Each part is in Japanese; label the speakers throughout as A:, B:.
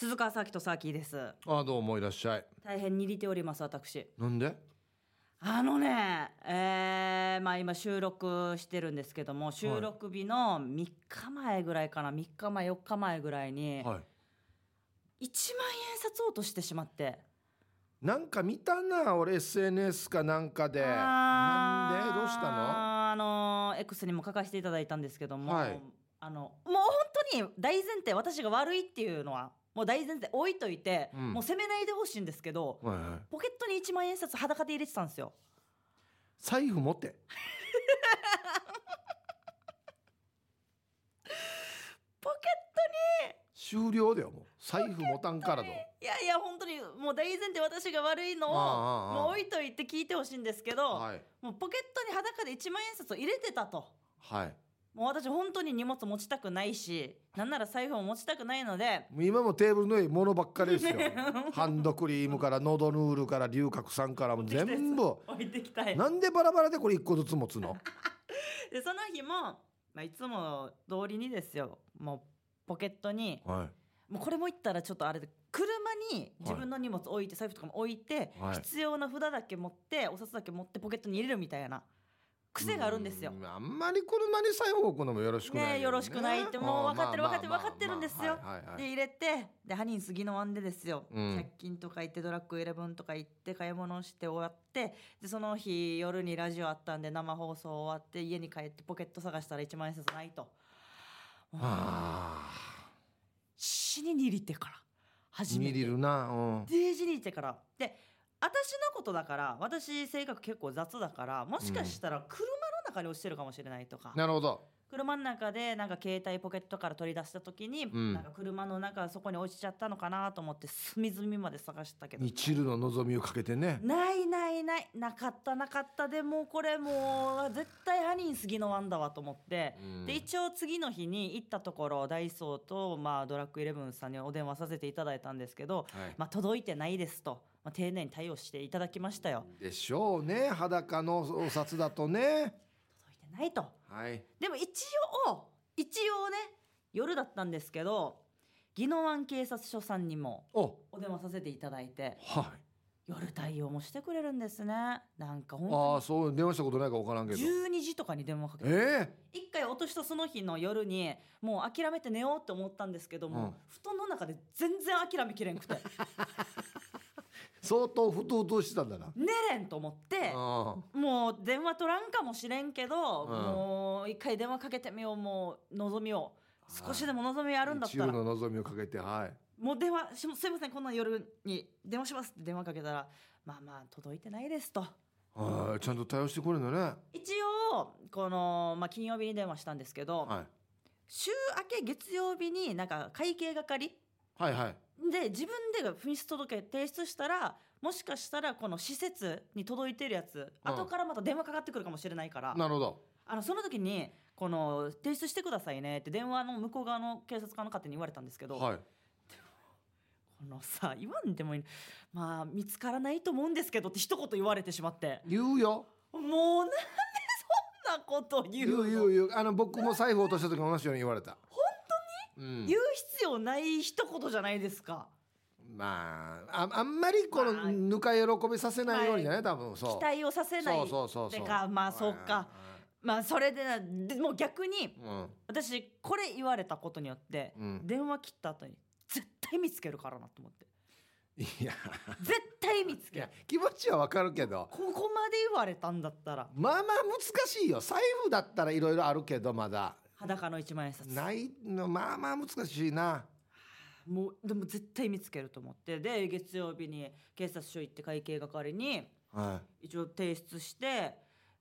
A: 鈴川さきとさきです。
B: あどうもいらっしゃい。
A: 大変に似ております私。
B: なんで？
A: あのねえー、まあ今収録してるんですけども収録日の3日前ぐらいかな。3日前4日前ぐらいに1万
B: はい
A: 円札落としてしまって。
B: なんか見たな俺 SNS かなんかで。なんで？どうしたの？
A: あの X にも書かせていただいたんですけども、
B: はい。
A: あのもう本当に大前提私が悪いっていうのはもう大前提置いといて、
B: うん。
A: もう責めないでほしいんですけど
B: はいはい。
A: ポケットに1万円札裸で入れてたんですよ。
B: 財布持って。
A: ポケ
B: 終了だよもう。財布持たんからの。
A: ットに！いやいや本当にもう大前提私が悪いのを
B: ああああ
A: もう置いといて聞いてほしいんですけど、
B: はい。
A: もうポケットに裸で1万円札を入れてたと。
B: はい
A: もう私本当に荷物持ちたくないしなんなら財布も持ちたくないので
B: 今もテーブルの上ものばっかりですよ。ハンドクリームからノドヌールから龍角散からもう全部。
A: 置いてきたい
B: なんでバラバラでこれ一個ずつ持つの？
A: でその日も、まあ、いつも通りにですよ。もうポケットに。
B: はい。
A: もうこれも言ったらちょっとあれで車に自分の荷物置いて、財布とかも置いて、
B: はい。
A: 必要な札だけ持ってお札だけ持ってポケットに入れるみたいな癖があるんですよ。
B: うんあんまり車に財布置くのもよろしくない
A: ね。よろしくないってもう分かってる分かってる分かってるんですよ。で入れてでハニー杉の湾でですよ、
B: うん。
A: 100均とか行ってドラッグイレブンとか行って買い物して終わってでその日夜にラジオあったんで生放送終わって家に帰ってポケット探したら1万円札ないと。死に握ってから
B: あ
A: 初めて。
B: 握るな。うん。
A: デージに行ってから。で私のことだから私性格結構雑だからもしかしたら車の中に落ちてるかもしれないとか、
B: なるほど。
A: 車の中でなんか携帯ポケットから取り出した時に、
B: ん。
A: なんか車の中そこに落ちちゃったのかなと思って隅々まで探したけど。
B: 一縷の望みをかけてね。
A: ないないない。なかったなかった。でもうこれもう絶対ハニー杉のワンだわと思って、
B: うん。
A: で一応次の日に行ったところダイソーと、まあ、ドラッグイレブンさんにお電話させていただいたんですけど、
B: はい。
A: まあ、届いてないですと、まあ、丁寧に対応していただきましたよ。
B: でしょうね。裸のお札だとね。
A: 届いてないと。
B: はい。
A: でも一応一応ね夜だったんですけど宜野湾警察署さんにも
B: お。
A: お電話させていただいて
B: はい。
A: 夜対応もしてくれるんですね。なんか本
B: あ
A: 当
B: あそう電話したことないか分からんけ
A: に
B: ど
A: 12時とかに電話かけて。
B: え
A: 一回落としたその日の夜にもう諦めて寝ようって思ったんですけども、
B: うん。
A: 布団の中で全然諦めきれんくて。
B: え相当ふとふとしてたんだな。
A: 寝れんと思って
B: あ
A: もう電話取らんかもしれんけど、
B: うん。
A: もう一回電話かけてみようもう望みを少しでも望みあるんだったら。
B: 一縷の望みをかけてはい。
A: もう電話しすいませんこんな夜に電話しますって電話かけたらまあまあ届いてないですと。
B: はいちゃんと対応してくれるんだね。
A: 一応この、まあ、金曜日に電話したんですけど、
B: はい。
A: 週明け月曜日になんか会計係
B: はいはい
A: で自分で紛失届提出したらもしかしたらこの施設に届いてるやつ、
B: うん。
A: 後からまた電話かかってくるかもしれないから
B: なるほど。
A: あのその時にこの提出してくださいねって電話の向こう側の警察官の方に言われたんですけど、
B: はい。
A: このさ言わんでもいい。まあ見つからないと思うんですけどって一言言われてしまって。
B: 言うよ。
A: もうなんでそんなこと言うの？
B: 言う言うあの僕も財布落とした時も同じように言われたうん。
A: 言う必要ない一言じゃないですか。
B: まあああんまりこの
A: まあ
B: ぬか喜びさせないようにじゃない？多分そう。
A: 期待をさせない。
B: そうそうそうそう。
A: てかまあそうか。まあそれでなでもう逆に
B: うん。
A: 私これ言われたことによって、
B: うん。
A: 電話切った後に絶対見つけるからなと思って。
B: いや。
A: 絶対見つける。
B: 気持ちはわかるけど。
A: ここまで言われたんだったら。
B: まあまあ難しいよ。財布だったらいろいろあるけどまだ
A: 裸の一万円札
B: ないのまあまあ難しいな。
A: もうでも絶対見つけると思って。で月曜日に警察署行って会計係に
B: は
A: 一応提出して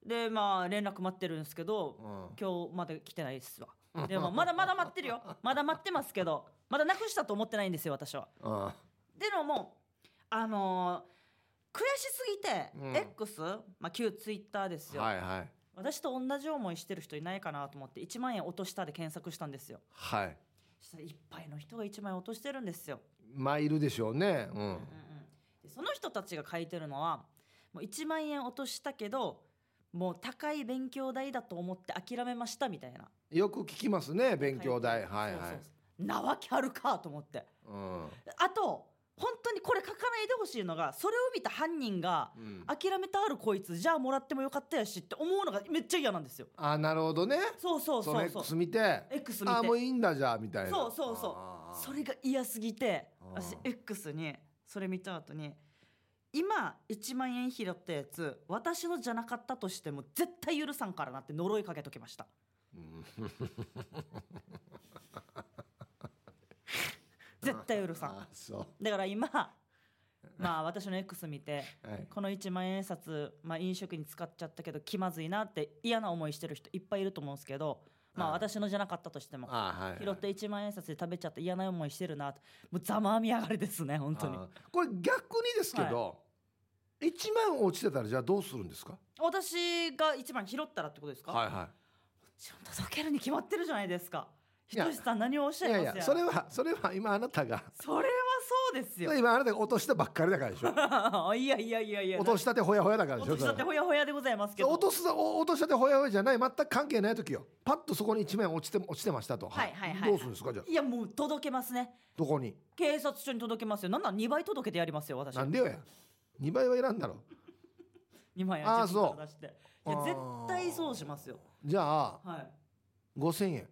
A: でまあ連絡待ってるんですけど、
B: うん。
A: 今日まだ来てないですわ。でもまだまだ待ってるよ。まだ待ってますけどまだなくしたと思ってないんですよ私は。
B: いうん。
A: でのもあのー悔しすぎて、
B: うん。
A: X、まあ、旧ツイッターですよ、
B: はいはい
A: 私と同じ思いしてる人いないかなと思って1万円落としたで検索したんですよ。
B: はい。
A: そしたらいっぱいの人が1万円落としてるんですよ、
B: まあいるでしょうね。うん。
A: うんうんでその人たちが書いてるのはもう1万円落としたけどもう高い勉強代だと思って諦めましたみたいな。
B: よく聞きますね勉強代。はいはい。
A: なわけあるかと思って。
B: うん
A: でほしいのがそれを見た犯人が
B: うん。
A: 諦めたあるこいつじゃあもらってもよかったやしって思うのがめっちゃ嫌なんですよ。
B: あなるほどね。
A: そうそう
B: その
A: そう。そう
B: X 見て
A: X 見て。
B: あもういいんだじゃあみたいな。
A: そうそうそう。それが嫌すぎて私 X にそれ見た後に今1万円拾ったやつ私のじゃなかったとしても絶対許さんからなって呪いかけときました。
B: うん
A: 絶対許さ。んだから今まあ私の X 見て
B: はい。
A: この1万円札、まあ、飲食に使っちゃったけど気まずいなって嫌な思いしてる人いっぱいいると思うんですけどまあ私のじゃなかったとしても拾って1万円札で食べちゃって嫌な思いしてるなともうざまあみやがりですね本当に。
B: これ逆にですけど、一1万落ちてたらじゃあどうするんですか？
A: 私が1万拾ったらってことですか、
B: はいは
A: ちろん届けるに決まってるじゃないですかひとしさん何をおっしゃ
B: い
A: ますや
B: やいやそれはそれは今あなたが。
A: それはそうですよ。
B: 今あなたが落としたばっかりだからでしょ。
A: いやいやいやいや。
B: 落としたてほやほやだからでしょ
A: 落としたってほやほやでございますけど。
B: 落とすお落としたてほやほやじゃない全く関係ない時よ。パッとそこに一面落ちて落ちてましたと。
A: はいはいはい
B: どうするんですかじゃあ。
A: いやもう届けますね。
B: どこに？
A: 警察署に届けますよ。なんなら2倍届けてやりますよ私。
B: なんでよや。2倍はいらんだろ。
A: 2万円
B: あー
A: チェックから出して。いや絶対そうしますよ。
B: じゃあ
A: はい。
B: 5000円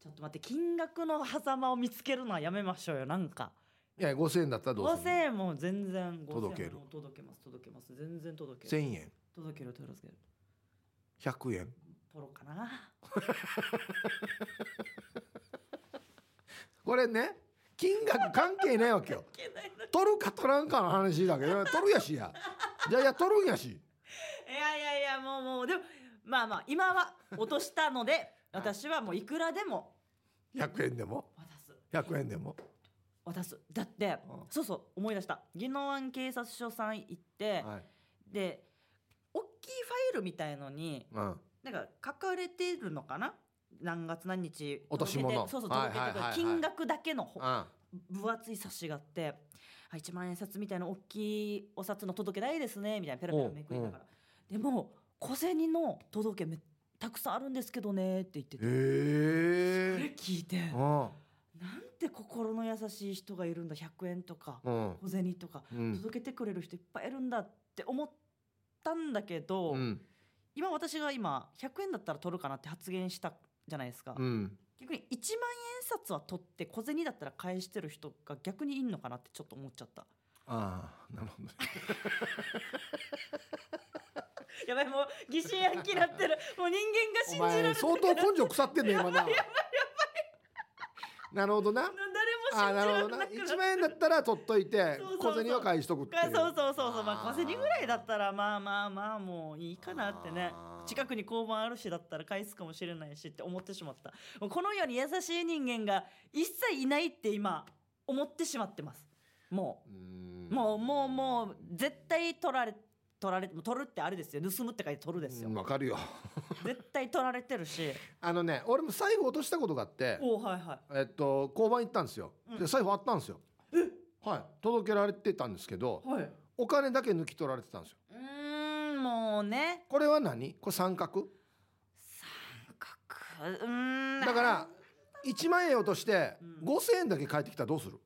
A: ちょっと待って金額の狭間を見つけるのはやめましょうよなんか。
B: いや5000円だったらどうす
A: 5000
B: る
A: 円も全然5000
B: 届ける
A: も届けます届けます。全然届ける。
B: 1000円。
A: 届ける届ける。
B: 100円。
A: 取ろうかな。
B: これね金額関係ないわけよ。取るか取らんかの話だけど取るやしや。じゃあいや取るんやし。
A: やいやいやもうもうでもまあまあ今は落としたので私はもういくらでも。
B: 100円でも？
A: 渡す。
B: 100円でも？
A: 渡す。だって
B: うん。
A: そうそう思い出した。宜野湾警察署さん行って
B: はい。
A: で大きいファイルみたいのに
B: うん。
A: なんか書かれてるのかな？何月何日
B: 落とし物。
A: そうそう届けてく
B: はいはい。はいはい
A: る金額だけのほ
B: あ
A: 分厚い冊子があってあ1万円札みたいな大きいお札の届けないですねみたいなペラペラめくりながら。でも小銭の届けめたくさんあるんですけどねって言ってて、
B: へ
A: それ
B: え
A: 聞いて。
B: うん。
A: なんて心の優しい人がいるんだ100円とか
B: うん。
A: 小銭とか。
B: うん。
A: 届けてくれる人いっぱいいるんだって思ったんだけど、
B: うん。
A: 今私が今100円だったら取るかなって発言したじゃないですか、
B: うん。
A: 逆に1万円札は取って小銭だったら返してる人が逆にいんのかなってちょっと思っちゃった
B: ああなるほどね。
A: やばいもう疑心暗鬼なってる。もう人間が信じられ
B: 相当根性腐ってんね今な。なるほどな。あなるほどな
A: れなくな
B: 1万円だったら取っといて小銭は返しとくって
A: そうそうそうそう。まあ小銭ぐらいだったらまあまあまあもういいかなってね。近くに交番あるしだったら返すかもしれないしって思ってしまった。もうこの世に優しい人間が一切いないって今思ってしまってます。も
B: う。ーん。
A: うもうもうもう絶対取られ取られ取るってあれですよ。盗むって書いて取るですよ。
B: うんわかるよ。
A: 絶対取られてるし。
B: あのね俺も財布落としたことがあって。
A: おおはいはい。
B: えっと交番行ったんですよ。
A: うん。
B: で財布あったんですよ。はい。届けられてたんですけど
A: はい。
B: お金だけ抜き取られてたんですよ。
A: うーんもうね。
B: これは何？これ三角？
A: 三角うーん
B: だから1万円落として
A: うん。
B: 5000円だけ返ってきたらどうする？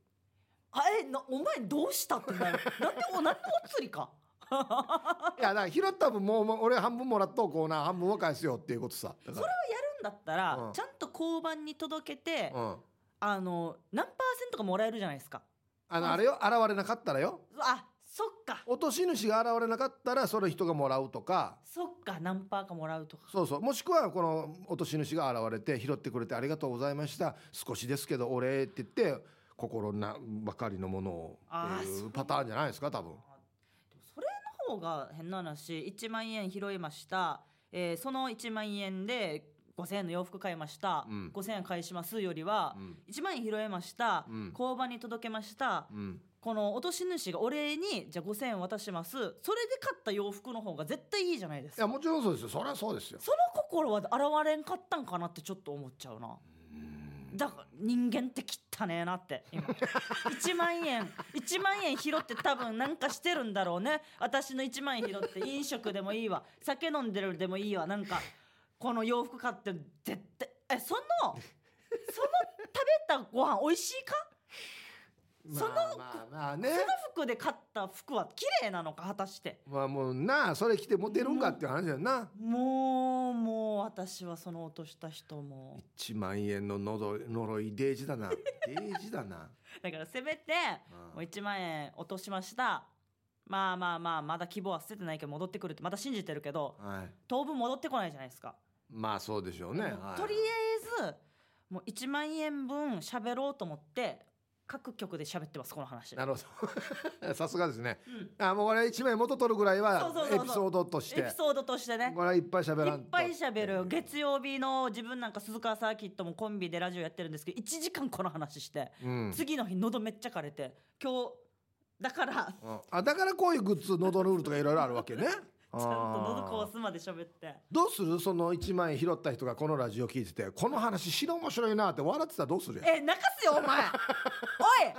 A: あえなお前どうしたってなる。なんでおなんでお釣りか。
B: いやだから拾った分もうもう俺半分もらっとこうな半分は返すよっていうことさ。だから。
A: それをやるんだったら、
B: うん。
A: ちゃんと交番に届けて、
B: うん。
A: あの何パーセントかもらえるじゃないですか。
B: あのあれよ現れなかったらよ。
A: あそっか。
B: 落とし主が現れなかったらそれ人がもらうとか。
A: そっか何パーかもらうとか。
B: そうそう。もしくはこの落とし主が現れて拾ってくれてありがとうございました。少しですけどお礼って言って心なばかりのものをってい
A: うう。
B: パターンじゃないですか多分。
A: それの方が変な話。1万円拾いました、えーその1万円で5,000円の洋服買いました、
B: うん。
A: 5,000円返しますよりは、
B: うん。
A: 1万円拾いました、
B: うん。
A: 交番に届けました、
B: うん。
A: この落とし主がお礼にじゃあ5,000円渡します。それで買った洋服の方が絶対いいじゃないですか。
B: いやもちろんそうですよ。そりゃそうですよ。
A: その心は現れんかったんかなってちょっと思っちゃうなだから人間って汚ねえなって今。1万円1万円拾って多分なんかしてるんだろうね。私の1万円拾って飲食でもいいわ。酒飲んでるでもいいわ。なんかこの洋服買って絶対えそのその食べたご飯美味しいか？その
B: まあまあまあね。
A: その服で買った服は綺麗なのか果たして。
B: まあもうなあそれ着てモテるんかっていう話だよな。
A: もうもう私はその落とした人も。
B: 1万円ののど呪いデージだな。デージだな。
A: だからせめて
B: うん
A: もう1万円落としました。まあまあまあまだ希望は捨ててないけど戻ってくるってまた信じてるけど
B: はい。
A: 当分戻ってこないじゃないですか、
B: まあそうでしょうね、はい。
A: とりあえずもう1万円分喋ろうと思って各局で喋ってますこの話。
B: なるほど。さすがですね。
A: うん。
B: あもうこれ1枚元取るぐらいはエピソードとして。
A: エピソードとしてね。
B: これはいっぱい喋
A: い
B: らんと。
A: っぱい喋る。月曜日の自分なんか鈴川サーキットもコンビでラジオやってるんですけど1時間この話して、
B: うん。
A: 次の日喉めっちゃ枯れて今日だから。
B: うん。あだからこういうグッズ喉ルールとかいろいろあるわけね
A: ちゃんと喉
B: あー
A: 壊すまで喋って。
B: どうする？その1万円拾った人がこのラジオ聞いててこの話死の面白いなって笑ってたらどうするや
A: え泣かすよお前。おい。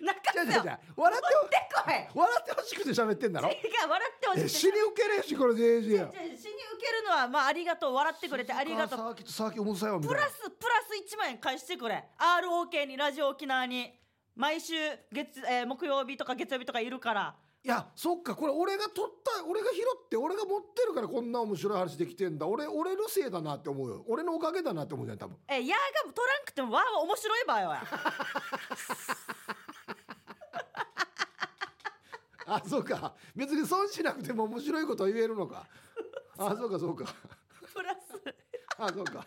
A: 泣かすよ。
B: 違う違う違う。笑って
A: こい。
B: 笑ってほしくて喋ってんだろ？
A: 違う笑ってほしい
B: え死に受けねえしこれデージや
A: 違う違う死に受けるのはまあありがとう笑ってくれてありがとう。
B: サーキットサーキット重さよみたいな。
A: プラスプラス1万円返してくれ。ROK にラジオ沖縄に。毎週月、えー木曜日とか月曜日とかいるから
B: いやそっかこれ俺が取った俺が拾って俺が持ってるからこんな面白い話できてんだ。俺俺のせいだなって思うよ。俺のおかげだなって思うじゃん多分。
A: えー、ヤーが取らんくてもわーわー面白い場合は。
B: あそうか。別に損しなくても面白いことは言えるのか。あそうかそうか。
A: プラス。
B: あそうか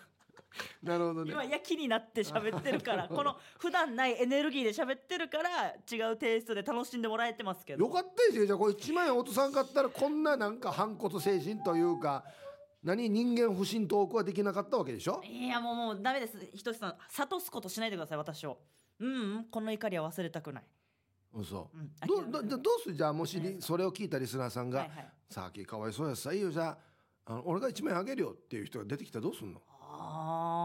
B: なるほどね。
A: 今や気になって喋ってるから この普段ないエネルギーで喋ってるから違うテイストで楽しんでもらえてますけど。
B: よかったですよ。じゃあこれ1万円落とさんかったらこんななんか反骨精神というか何人間不信トークはできなかったわけでしょ？
A: いやもうもうダメです。ひとしさん諭すことしないでください私を。うん、うん、この怒りは忘れたくない、
B: 嘘。
A: うん、
B: どどどどうする？じゃあもしりそれを聞いたリスナーさんが
A: はいはい「
B: さあきかわいそうやしさいいよ。じゃああの俺が1万円あげるよ」っていう人が出てきたらどうすんの？
A: あー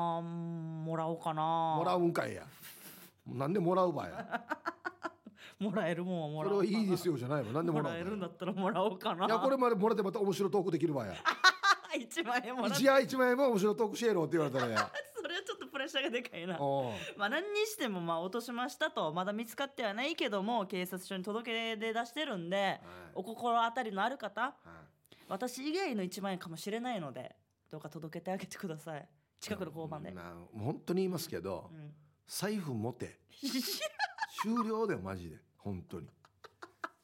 A: もらおうかな。
B: もらうんかいや。なんでもらうばや。
A: もらえるもんはもらおうかな。い
B: はいですよじゃないの。なんで
A: も
B: もら
A: えるんだったらもらおうかな。い
B: やこれまでもらってまた面白いトークできるばや。
A: 1万円もらって。
B: 一夜1万円も面白いトークしえろって言われたらや。
A: それはちょっとプレッシャーがでかいな。まあ何にしてもまあ落としましたとまだ見つかってはないけども警察署に届け出出してるんでお心当たりのある方
B: はい。
A: 私以外の1万円かもしれないのでどうか届けてあげてください近くの交番で、
B: な本当に言いますけど
A: うん
B: 財布持て。終了だよマジで。本当に。い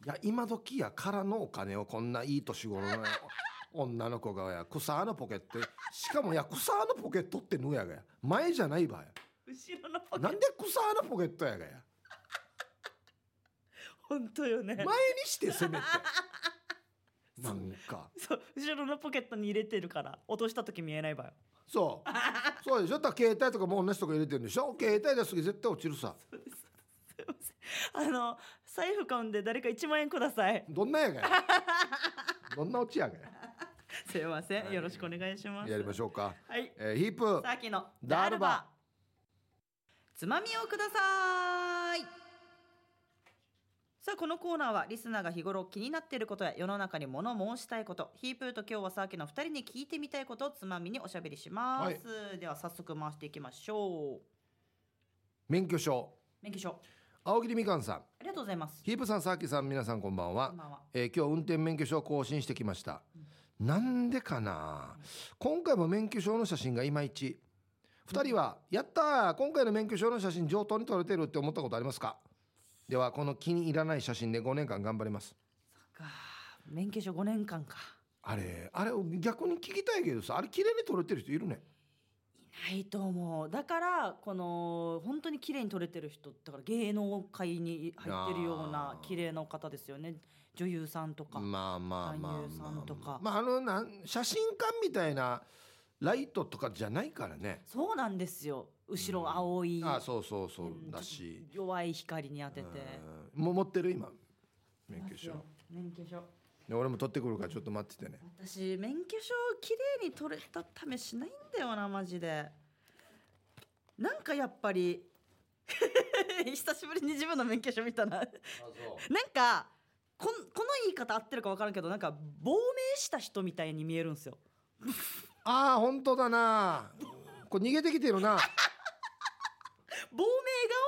B: や今時やからのお金をこんないい年頃の女の子がや。草のポケット。しかもや草のポケットってのやがや。前じゃないばや。
A: 後ろのポケ
B: なんで草のポケットやがや。
A: 本当よね。
B: 前にしてせめて。なんか。
A: そう後ろのポケットに入れてるから。落とした時見えない場合
B: そう。そうでしょ？だ携帯とかも同じとか入れてるんでしょ？携帯出す時絶対落ちるさ。
A: す。いませんあの財布買うんで誰か1万円ください。
B: どんなやがや どんなオチやがや
A: すいません。よろしくお願いします。
B: やりましょうか、
A: はい。
B: えーヒープ
A: さっきの
B: ダールバ
A: つまみをくださいさあこのコーナーはリスナーが日頃気になっていることや世の中に物申したいことヒープーと今日はさっきの2人に聞いてみたいことをつまみにおしゃべりします、では早速回していきましょ
B: 免許証。
A: う免許証。
B: 青桐みかんさん。
A: ありがとうございます。
B: ヒープさんさーきさん皆さんこんばんは。
A: こんばんは。
B: えー今日運転免許証更新してきました、なんでかな？今回も免許証の写真がいまいち。2人は「やったー！今回の免許証の写真上等に撮れてる」って思ったことありますか？ではこの気に入らない写真で5年間頑張ります。
A: か。免許証5年間か。
B: あれあれ逆に聞きたいけどさあれ綺麗に撮れてる人いるね。
A: いないと思う。だからこの本当に綺麗に撮れてる人だから芸能界に入ってるような綺麗な方ですよね。女優さんとか、
B: まあまあまあ
A: 俳優さんとか。
B: まああのなん写真館みたいなライトとかじゃないからね。
A: そうなんですよ後ろ青い、
B: あそうそうそう
A: うん
B: だし。
A: 弱い光に当てて。
B: うん。もう持ってる今免許証。
A: 免許証。
B: で俺も取ってくるからちょっと待っててね。
A: 私免許証綺麗に取れた試しないんだよなマジで。なんかやっぱり 久しぶりに自分の免許証見たな。なんかこんこの言い方合ってるか分からんけどなんか亡命した人みたいに見えるんですよ。
B: ああ本当だな。これ逃げてきてるな
A: 亡命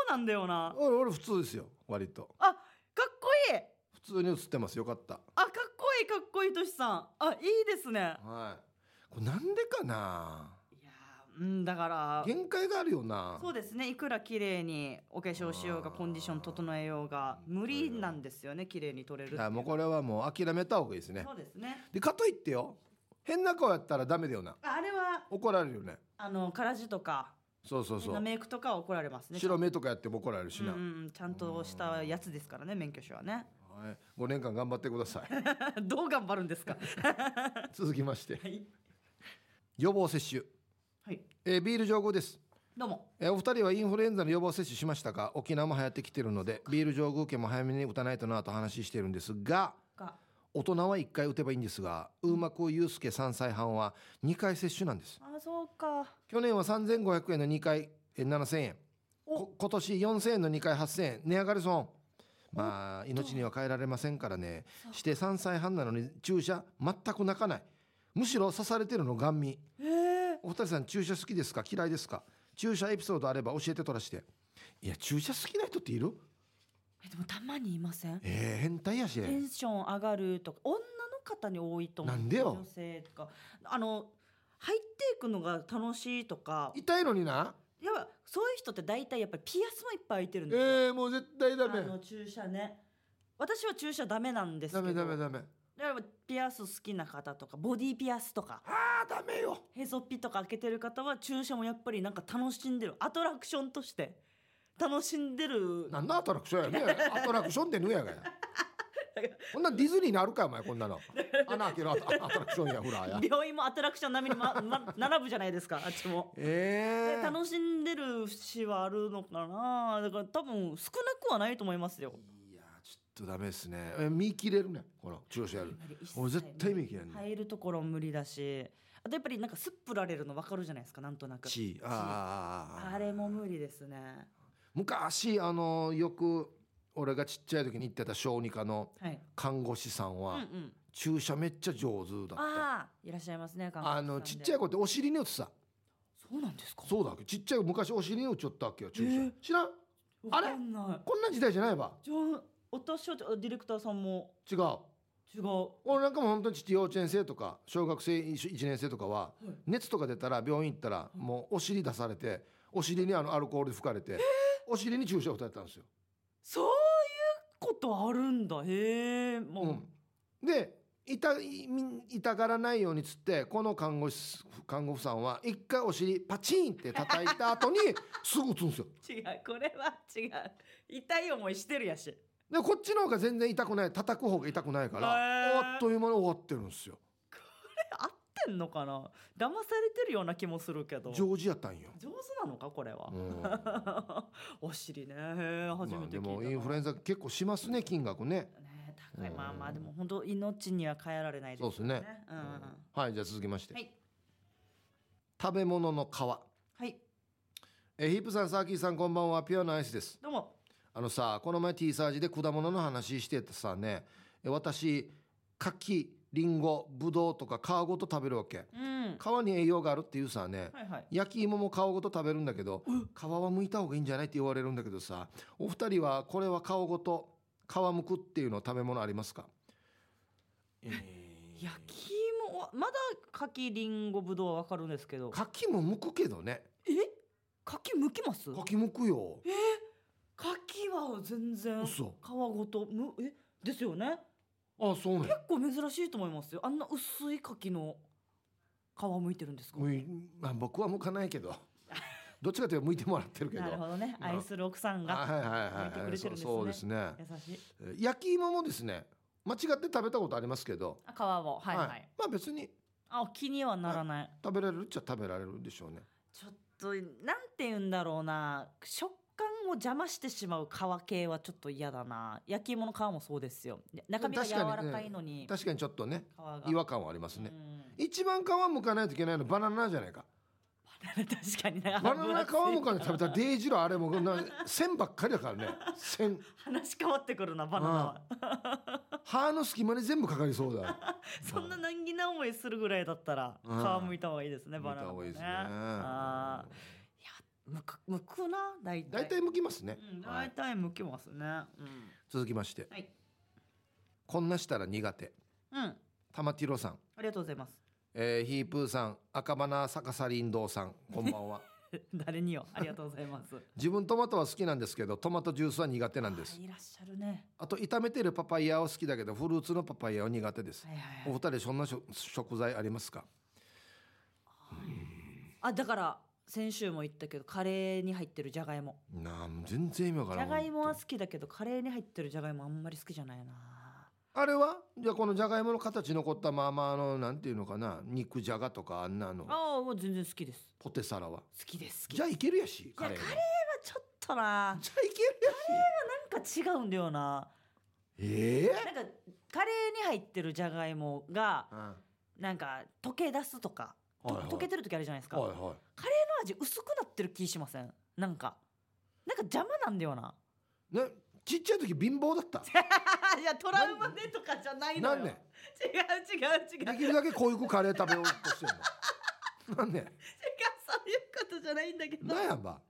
A: 顔なんだよな。
B: 俺俺普通ですよ割と。
A: あかっこいい。
B: 普通に映ってますよかった。
A: あかっこいいかっこいいとしさん。あいいですね。
B: はい。これなんでかな？い
A: やーうんだから。
B: 限界があるよな。
A: そうですね。いくら綺麗にお化粧しようがコンディション整えようが無理なんですよね綺麗に撮れるっていう
B: あもうこれはもう諦めた方がいいですね。
A: そうですね。
B: でかといってよ変な顔やったらダメだよな。
A: ああれは
B: 怒られるよね。
A: あのカラジとか
B: そうそうそう。
A: 変なメイクとかは怒られますね
B: 白目とかやっても怒られるしな、
A: うんちゃんとしたやつですからね免許証はね。
B: はい、5年間頑張ってください。
A: どう頑張るんですか？
B: 続きまして。
A: はい。
B: 予防接種、
A: はい。
B: えービール上宮です。
A: どうも。
B: えーお二人はインフルエンザの予防接種しましたか？沖縄も流行ってきてるのでビール上宮家も早めに打たないとなと話してるんですが
A: が
B: 大人は1回打てばいいんですがうまく祐介3歳半は2回接種なんです。
A: あそうか。
B: 去年は3500円の2回えー7000円。今年4000円の2回8000円。値上がり損。まあ命には変えられませんからね。して3歳半なのに注射全く泣かない。むしろ刺されてるのガン見。
A: ええ。
B: お二人さん注射好きですか？嫌いですか？注射エピソードあれば教えてとらして。いや注射好きな人っている？
A: えでもたまにいません？
B: えー、変態やし。
A: テンション上がるとか女の方に多いと思う。
B: なんでよ？
A: 女性とか。あの入っていくのが楽しいとか。
B: 痛いのにな。
A: やっぱそういう人って大体やっぱりピアスもいっぱい開いてるん
B: え
A: ですよ、
B: ー、もう絶対ダメ。
A: あの注射ね。私は注射ダメなんですけ
B: ダ
A: ど
B: メダメダメ。
A: やっぱピアス好きな方とかボディピアスとか。
B: あーダメよ。
A: へそっぴとか開けてる方は注射もやっぱりなんか楽しんでる。アトラクションとして楽しんでる。
B: なんだアトラクションやねアトラクションってぬやがや。こんなんディズニーにあるかお前こんなの。穴開けるアトラクションやフラーや。
A: 病院もアトラクション並みに、まま、並ぶじゃないですかあっちも。
B: えー、
A: で楽しんでる節はあるのかな。だから多分少なくはないと思いますよ。
B: いやちょっとダメですね。え見切れるねこの注射やる俺絶対見切れんね
A: 入るところ無理だし。あとやっぱりなんかすっぷられるの分かるじゃないですかなんとなく。
B: あ
A: れも無理ですね
B: 昔あのよく俺がちっちゃい時に行ってた小児科の
A: はい。
B: 看護師さん
A: うん
B: は
A: うん。
B: 注射めっちゃ上手だった、
A: ああいらっしゃいますね看護師さんで。
B: あのちっちゃい子ってお尻に打つさ。
A: そうなんですか？
B: そうだっけ。ちっちゃい子昔お尻に打っちゃったわけよ注射、
A: え？ー
B: 知らん？あれ？こんな時代じゃないわ。
A: じゃあ私はディレクターさんも？
B: 違う。
A: 違う。
B: 俺なんかも本当に幼稚園生とか小学生1年生とかは
A: はい。
B: 熱とか出たら病院行ったらもうお尻出されてお尻にあのアルコールで吹かれてお尻に注射を打たれたんですよ。
A: そういうことあるんだ。へえもう、
B: うん、で痛痛がらないようにつってこの看護師看護婦さんは一回お尻パチンって叩いた後に すぐ打つんですよ。
A: 違うこれは違う。痛い思いしてるやし。
B: でこっちの方が全然痛くない。叩く方が痛くないからあっという間に終わってるんですよ。
A: てんのかな？騙されてるような気もするけど。
B: ジョージやったんよ。
A: 上手なのか？これは。
B: う、ん。
A: お尻ね。初
B: まあ、
A: めて聞いたな、
B: でもインフルエンザ結構しますね金額ね。
A: ね高い。
B: うん
A: まあまあでも本当命には変えられないです
B: そうですね。
A: うん。
B: はいじゃあ続きまして、
A: はい。
B: 食べ物の皮。
A: はい。
B: えーヒップさんサーキーさんこんばんは。ピュアなアイスです。
A: どうも。
B: あのさこの前 T サージで果物の話しててさね。え私柿りんごぶどうとか皮ごと食べるわけ。
A: うん。
B: 皮に栄養があるっていうさね
A: はいはい。
B: 焼き芋も皮ごと食べるんだけど皮は剥いた方がいいんじゃないって言われるんだけどさお二人はこれは皮ごと皮むくっていうの食べ物ありますか、えー。
A: 焼き芋はまだ柿りんごぶどうはわかるんですけど。
B: 柿も剥くけどね。
A: え？柿剥きます？
B: 柿剥くよ。
A: 柿は全然皮
B: 嘘
A: ごとむえ？ですよね
B: あそうね
A: 結構珍しいと思いますよ。あんな薄い柿の皮剥いてるんですか？
B: まあ、僕は剥かないけど。どっちかというと剥いてもらってるけど。
A: なるほどね。
B: まあ
A: 愛する奥さんが剥いてく
B: はい
A: れてるんですね。
B: そうですね。
A: 優しい。
B: えー焼き芋もですね間違って食べたことありますけど。
A: あ皮を。はいはい、
B: まあ別に。
A: あ気にはならない、
B: 食べられるっちゃ食べられるでしょうね。
A: ちょっとなんて言うんだろうなを邪魔してしまう皮系はちょっと嫌だな。焼き芋の皮もそうですよ。中身が柔らかいのに。
B: 確かにちょっとね違和感はありますね。
A: うん。
B: 一番皮むかないといけないのバナナじゃないか。
A: 確かにな。
B: バナナ皮むかない食べたらデイジロあれもな 線ばっかりだからね。線
A: 話変わってくるなバナナは。
B: 歯の隙間に全部かかりそうだ。
A: そんな難儀な思いするぐらいだったら
B: うん。
A: 皮むいた方がいいですねバナナもね。
B: 剥いた方がいいですね。
A: あむくむくな？大体。
B: 大体向きますね、
A: うん、
B: はい、
A: 大体向きますね。
B: 続きまして。
A: はい。
B: こんなしたら苦手。
A: うん、うん、
B: 玉ティロさん、
A: ありがとうございます。
B: えー、ヒープーさん赤花逆さ林道さんこんばんは。
A: 誰によ。ありがとうございます。
B: 自分トマトは好きなんですけどトマトジュースは苦手なんです。
A: あいらっしゃるね。
B: あと炒めてるパパイヤは好きだけどフルーツのパパイヤは苦手です。
A: はいはい
B: お
A: はい。
B: 二人そんな食材ありますか？
A: あだから先週も言ったけどカレーに入ってるじゃがいも。
B: なん全然意味わからん
A: じゃがいもは
B: 本
A: 好きだけどカレーに入ってるじゃがいもあんまり好きじゃないな。
B: 当あれは？じゃあこのじゃがいもの形残ったままあのなんていうのかな？肉じゃがとかあんなの？
A: ああもう全然好きです。
B: ポテサラは？
A: 好きです好き
B: じゃあいけるやし
A: い
B: カレーは。
A: やカレーはちょっとな。
B: じゃあいけるやし。
A: なんか違うんだよな。
B: ええ？
A: なんかカレーに入ってるじゃがいもが
B: うん。
A: なんか溶け出すとか、と
B: はいはい。
A: 溶けてる時あるじゃないですか、
B: はいはい。
A: カレーの味薄くなってる気しません？なんか。なんか邪魔なんだよな。
B: ねちっちゃい時貧乏だった。
A: いやトラウマでとかじゃないのよ。
B: なんで
A: 違う違う違う違う。
B: できるだけ濃ゆくカレー食べようとしてるの。なんで
A: そういうことじゃないんだけど。なんか
B: なんやんば
A: ね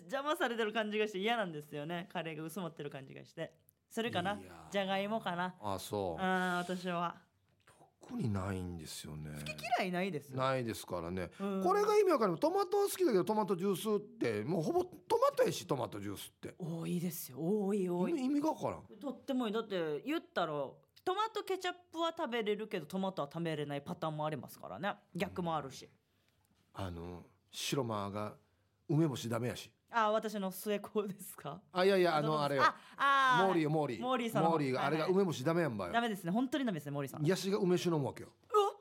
A: 邪魔されてる感じがして嫌なんですよね。カレーが薄まってる感じがして。それかな？じゃがいもかな。
B: あそう。
A: うん私は
B: 特にないんですよね。
A: 嫌いないですよ。
B: ないですからね。
A: うん。
B: これが意味わかる。トマトは好きだけどトマトジュースってもうほぼトマトやしトマトジュースって。
A: 多いですよ。多い多い。
B: 意味がわからん。
A: とってもいい。だって言ったらトマトケチャップは食べれるけどトマトは食べれないパターンもありますからね。逆もあるし、
B: あの白間が梅干しダメやし
A: あ私の末子ですか？
B: あいやいやあのあれよ。
A: ああ
B: モーリーよモーリー。
A: モーリーさんの。方
B: モーリーがあれが梅干しダメやんばよ。
A: ダメですね。本当にダメですね森さん。
B: ヤシが梅酒飲むわけよ。
A: うわ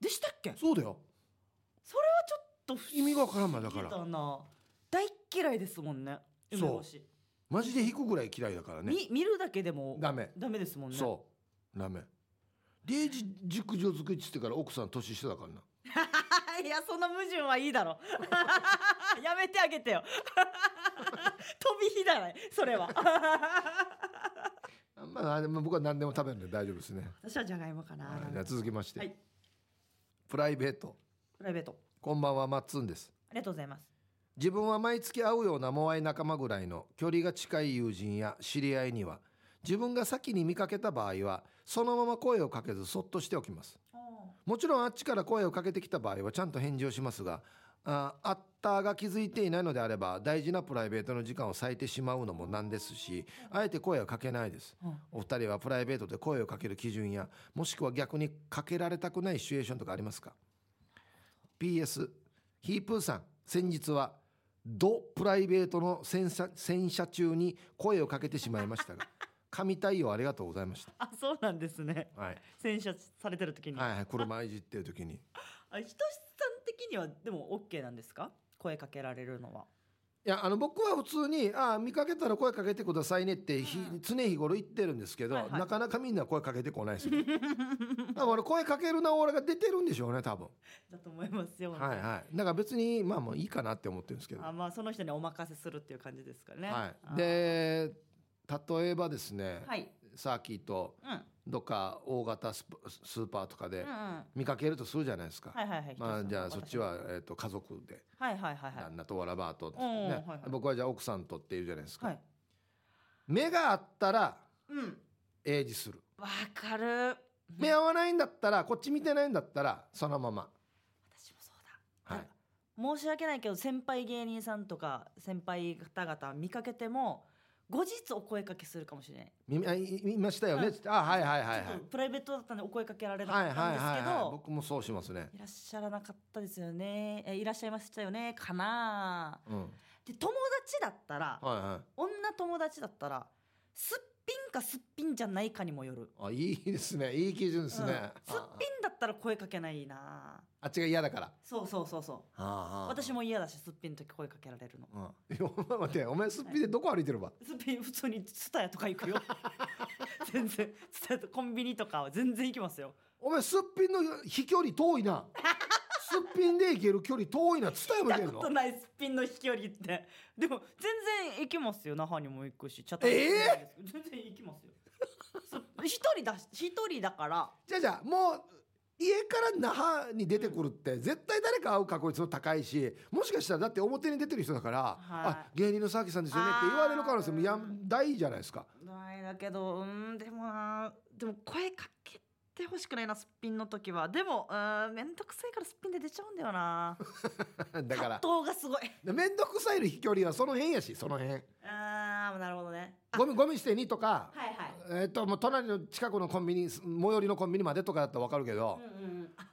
A: でしたっけ？それ
B: そうだよ。
A: はちょっと不思議。
B: 意味がわからんばだから。
A: だな。大っ嫌いですもんね梅干し。
B: マジで引くぐらい嫌いだからね。
A: み見るだけでも
B: ダメ。
A: ダメですもんね。
B: そう。ダメ。デイジ熟女作りっつってから奥さん年下だからな
A: いやその矛盾はいいだろ。やめてあげてよ。飛び火だねそれは。
B: まあでも僕は何でも食べるんで大丈夫ですね、
A: 私はじゃがいもかな、
B: はい、じゃあ続きまして、
A: はい。
B: プライベート。
A: プライベート。
B: こんばんはマッツンです。
A: ありがとうございます。
B: 自分は毎月会うようなモアイ仲間ぐらいの距離が近い友人や知り合いには自分が先に見かけた場合はそのまま声をかけずそっとしておきますもちろんあっちから声をかけてきた場合はちゃんと返事をしますがああったが気づいていないのであれば大事なプライベートの時間を割いてしまうのもなんですしあえて声をかけないです。
A: うん。
B: お二人はプライベートで声をかける基準やもしくは逆にかけられたくないシチュエーションとかありますか？PS ヒープーさん先日はドプライベートの洗車洗車中に声をかけてしまいましたが神対応ありがとうございまし
A: あそうなんですね。
B: た、はい、
A: 洗車されてる時に、
B: はいはい車いじってる時に。
A: あひとしさん的にはでも OK なんですか？声かけられるのは。い
B: やあの僕は普通に「あ見かけたら声かけてくださいね」ってひ、
A: うん。
B: 常日頃言ってるんですけど、
A: はいはい。
B: なかなかみんな声かけてこないですよ だから俺声かけるな俺が出てるんでしょうね多分。
A: だと思いますよ、
B: はいはい。だから別にまあもういいかなって思ってるんですけど。
A: あまあその人にお任せするっていう感じですかね。
B: はい、で例えばですね、
A: はい。
B: サーキット
A: うん。
B: どっか大型スーパーとかで見かけるとするじゃないですか、
A: はいはいはい。
B: まあじゃあそっちは
A: 私、
B: えー、と家族で。
A: はいはいはいはい。
B: 旦那とわらばと、
A: うん
B: ね
A: はいはい。
B: 僕はじゃあ奥さんとっていうじゃないですか、
A: はい。
B: 目が合ったら
A: うん。
B: 英字する。
A: わかる。
B: 目合わないんだったらこっち見てないんだったらそのまま。
A: 私もそうだ。
B: はい。
A: 申し訳ないけど先輩芸人さんとか先輩方々見かけても後日お声かけするかもしれない。
B: 見あましたよね、あはいはいはいはい。
A: プライベートだったんでお声かけられな
B: はいはい
A: かったんですけど、
B: はいはい僕もそうしますね
A: いらっしゃらなかったですよね。えいらっしゃいましたよねかな。
B: うん。
A: で友達だったら
B: はいはい。
A: 女友達だったらすっぴんかすっぴんじゃないかにもよる。
B: あいいですね。いい基準ですね、
A: うん。すっぴんだったら声かけないな。
B: あっちが嫌だから。
A: そうそうそうそう。私
B: も、
A: も嫌だしすっぴんの時声かけられるの。
B: うん、いやお前待って。お前すっぴんでどこ歩いてるば、
A: すっぴん普通にツタヤとか行くよ。全然。ツタヤとコンビニとかは全然行きますよ。
B: お前すっぴんの飛距離遠いなすっぴんで行ける距離遠いな伝えも行けるの？
A: ことないすっぴんの飛距離って。でも全然行きますよ。那覇にも行くし茶
B: ええ
A: 全然行きますよ。そ一人だし一人だから。
B: じゃあじゃあもう家から那覇に出てくるって絶対誰か会う確率も高いしもしかしたらだって表に出てる人だから「
A: はい。
B: あ芸人の佐々木さんですよね」って言われる可能性もやん大じゃないですか。
A: ないだけどうんでもなでも声かけてほしくないなすっぴんの時は。でもうん面倒くさいからすっぴんで出ちゃうんだよな。
B: だから。
A: 葛藤がすごい。
B: 面倒くさいの飛距離はその辺やしその辺。
A: あーなるほどね。あ。
B: ゴミゴミ捨てにとか、
A: はいはい。
B: えっともう隣の近くのコンビニ最寄りのコンビニまでとかだったら分かるけど。
A: うん、うんうん。あ